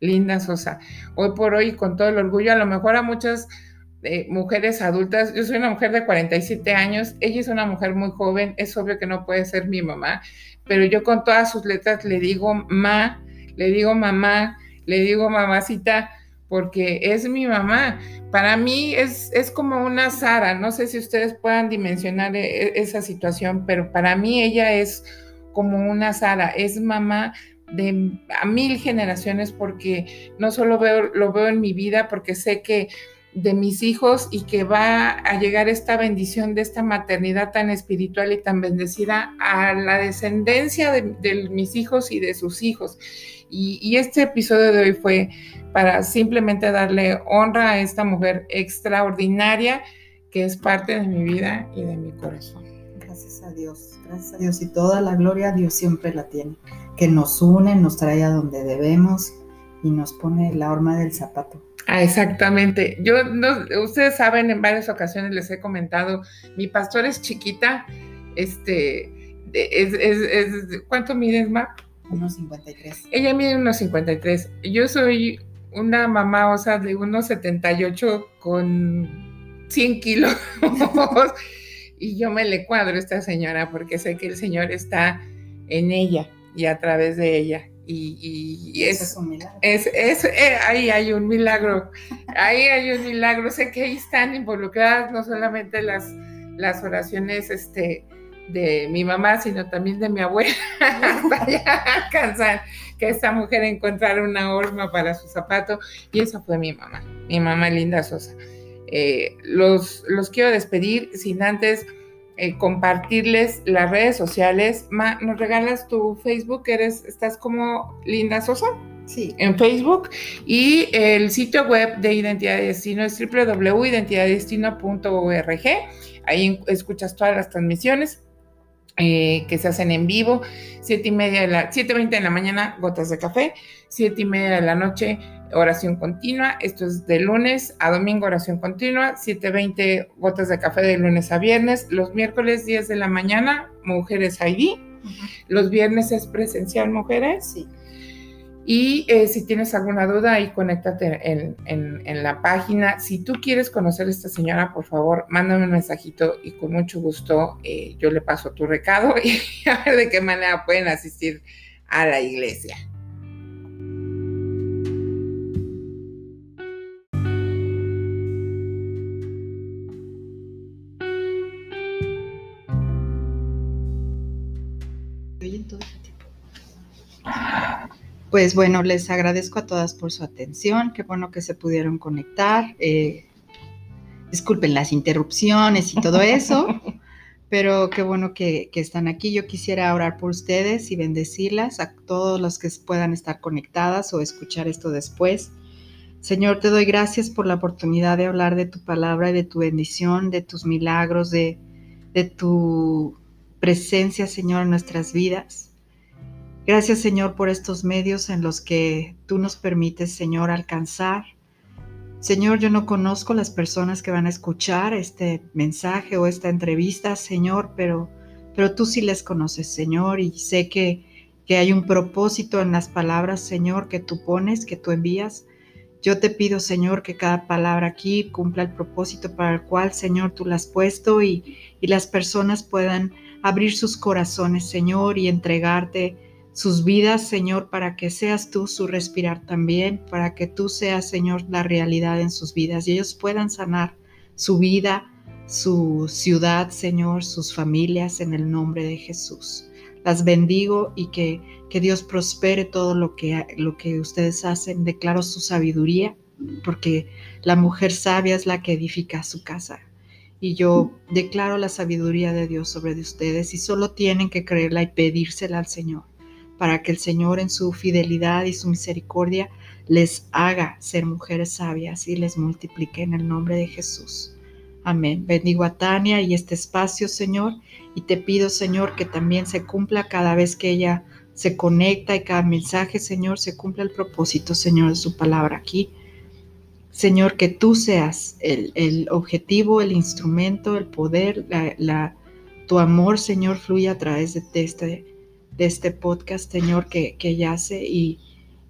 Linda Sosa. Hoy por hoy, con todo el orgullo, a lo mejor a muchas eh, mujeres adultas, yo soy una mujer de 47 años, ella es una mujer muy joven, es obvio que no puede ser mi mamá, pero yo con todas sus letras le digo ma, le digo mamá, le digo mamacita, porque es mi mamá. Para mí es, es como una Sara, no sé si ustedes puedan dimensionar e, e, esa situación, pero para mí ella es como una Sara, es mamá de a mil generaciones porque no solo veo, lo veo en mi vida, porque sé que de mis hijos y que va a llegar esta bendición de esta maternidad tan espiritual y tan bendecida a la descendencia de, mis hijos y de sus hijos. Y, este episodio de hoy fue para simplemente darle honra a esta mujer extraordinaria que es parte de mi vida y de mi corazón. Gracias a Dios, gracias a Dios y toda la gloria Dios siempre la tiene, que nos une, nos trae a donde debemos y nos pone la horma del zapato. Ah, exactamente. Yo, no, ustedes saben, en varias ocasiones les he comentado, mi pastor es chiquita, este, es, es, es ¿cuánto mides, Mar? Unos 53. Ella mide unos 53. Yo soy una mamá, o sea, de unos 78 con 100 kilos. y yo me le cuadro a esta señora porque sé que el Señor está en ella y a través de ella y, es, es, es, eh, ahí hay un milagro, ahí hay un milagro, sé que ahí están involucradas no solamente las, las oraciones este, de mi mamá, sino también de mi abuela, para alcanzar que esta mujer encontrara una horma para su zapato, y esa fue mi mamá, mi mamá Linda Sosa. Eh, los, los quiero despedir sin antes eh, compartirles las redes sociales. Ma, ¿nos regalas tu Facebook? ¿Eres, ¿Estás como Linda Sosa? Sí. En Facebook. Y el sitio web de Identidad de Destino es www.identidaddestino.org. Ahí escuchas todas las transmisiones. Eh, que se hacen en vivo, siete y media de la, 7.20 de la mañana, gotas de café, siete y media de la noche, oración continua. Esto es de lunes a domingo, oración continua. 7.20 gotas de café de lunes a viernes. Los miércoles 10 de la mañana, Mujeres ID. Los viernes es presencial, mujeres. Sí. Y eh, si tienes alguna duda, ahí conéctate en, la página. Si tú quieres conocer a esta señora, por favor, mándame un mensajito y con mucho gusto eh, yo le paso tu recado y a ver de qué manera pueden asistir a la iglesia. Pues bueno, les agradezco a todas por su atención. Qué bueno que se pudieron conectar. Eh, disculpen las interrupciones y todo eso, pero qué bueno que, que, están aquí. Yo quisiera orar por ustedes y bendecirlas a todos los que puedan estar conectadas o escuchar esto después. Señor, te doy gracias por la oportunidad de hablar de tu palabra y de tu bendición, de tus milagros, de, de tu presencia, Señor, en nuestras vidas. Gracias Señor por estos medios en los que tú nos permites, Señor, alcanzar. Señor, yo no conozco las personas que van a escuchar este mensaje o esta entrevista, Señor, pero, pero tú sí les conoces, Señor, y sé que, que hay un propósito en las palabras, Señor, que tú pones, que tú envías. Yo te pido, Señor, que cada palabra aquí cumpla el propósito para el cual, Señor, tú la has puesto y, y las personas puedan abrir sus corazones, Señor, y entregarte sus vidas, Señor, para que seas tú su respirar también, para que tú seas, Señor, la realidad en sus vidas y ellos puedan sanar su vida, su ciudad, Señor, sus familias en el nombre de Jesús. Las bendigo y que, que Dios prospere todo lo que, lo que ustedes hacen. Declaro su sabiduría, porque la mujer sabia es la que edifica su casa. Y yo declaro la sabiduría de Dios sobre ustedes y solo tienen que creerla y pedírsela al Señor para que el Señor en su fidelidad y su misericordia les haga ser mujeres sabias y les multiplique en el nombre de Jesús. Amén. Bendigo a Tania y este espacio, Señor, y te pido, Señor, que también se cumpla cada vez que ella se conecta y cada mensaje, Señor, se cumpla el propósito, Señor, de su palabra aquí. Señor, que tú seas el, objetivo, el instrumento, el poder, la, tu amor, Señor, fluya a través de este de este podcast, Señor, que, que yace y,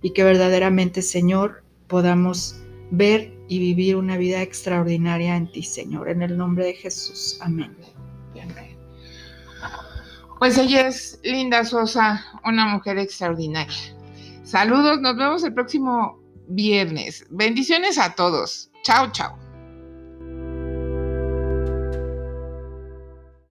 y que verdaderamente, Señor, podamos ver y vivir una vida extraordinaria en ti, Señor. En el nombre de Jesús. Amén. Pues ella es Linda Sosa, una mujer extraordinaria. Saludos, nos vemos el próximo viernes. Bendiciones a todos. Chao, chao.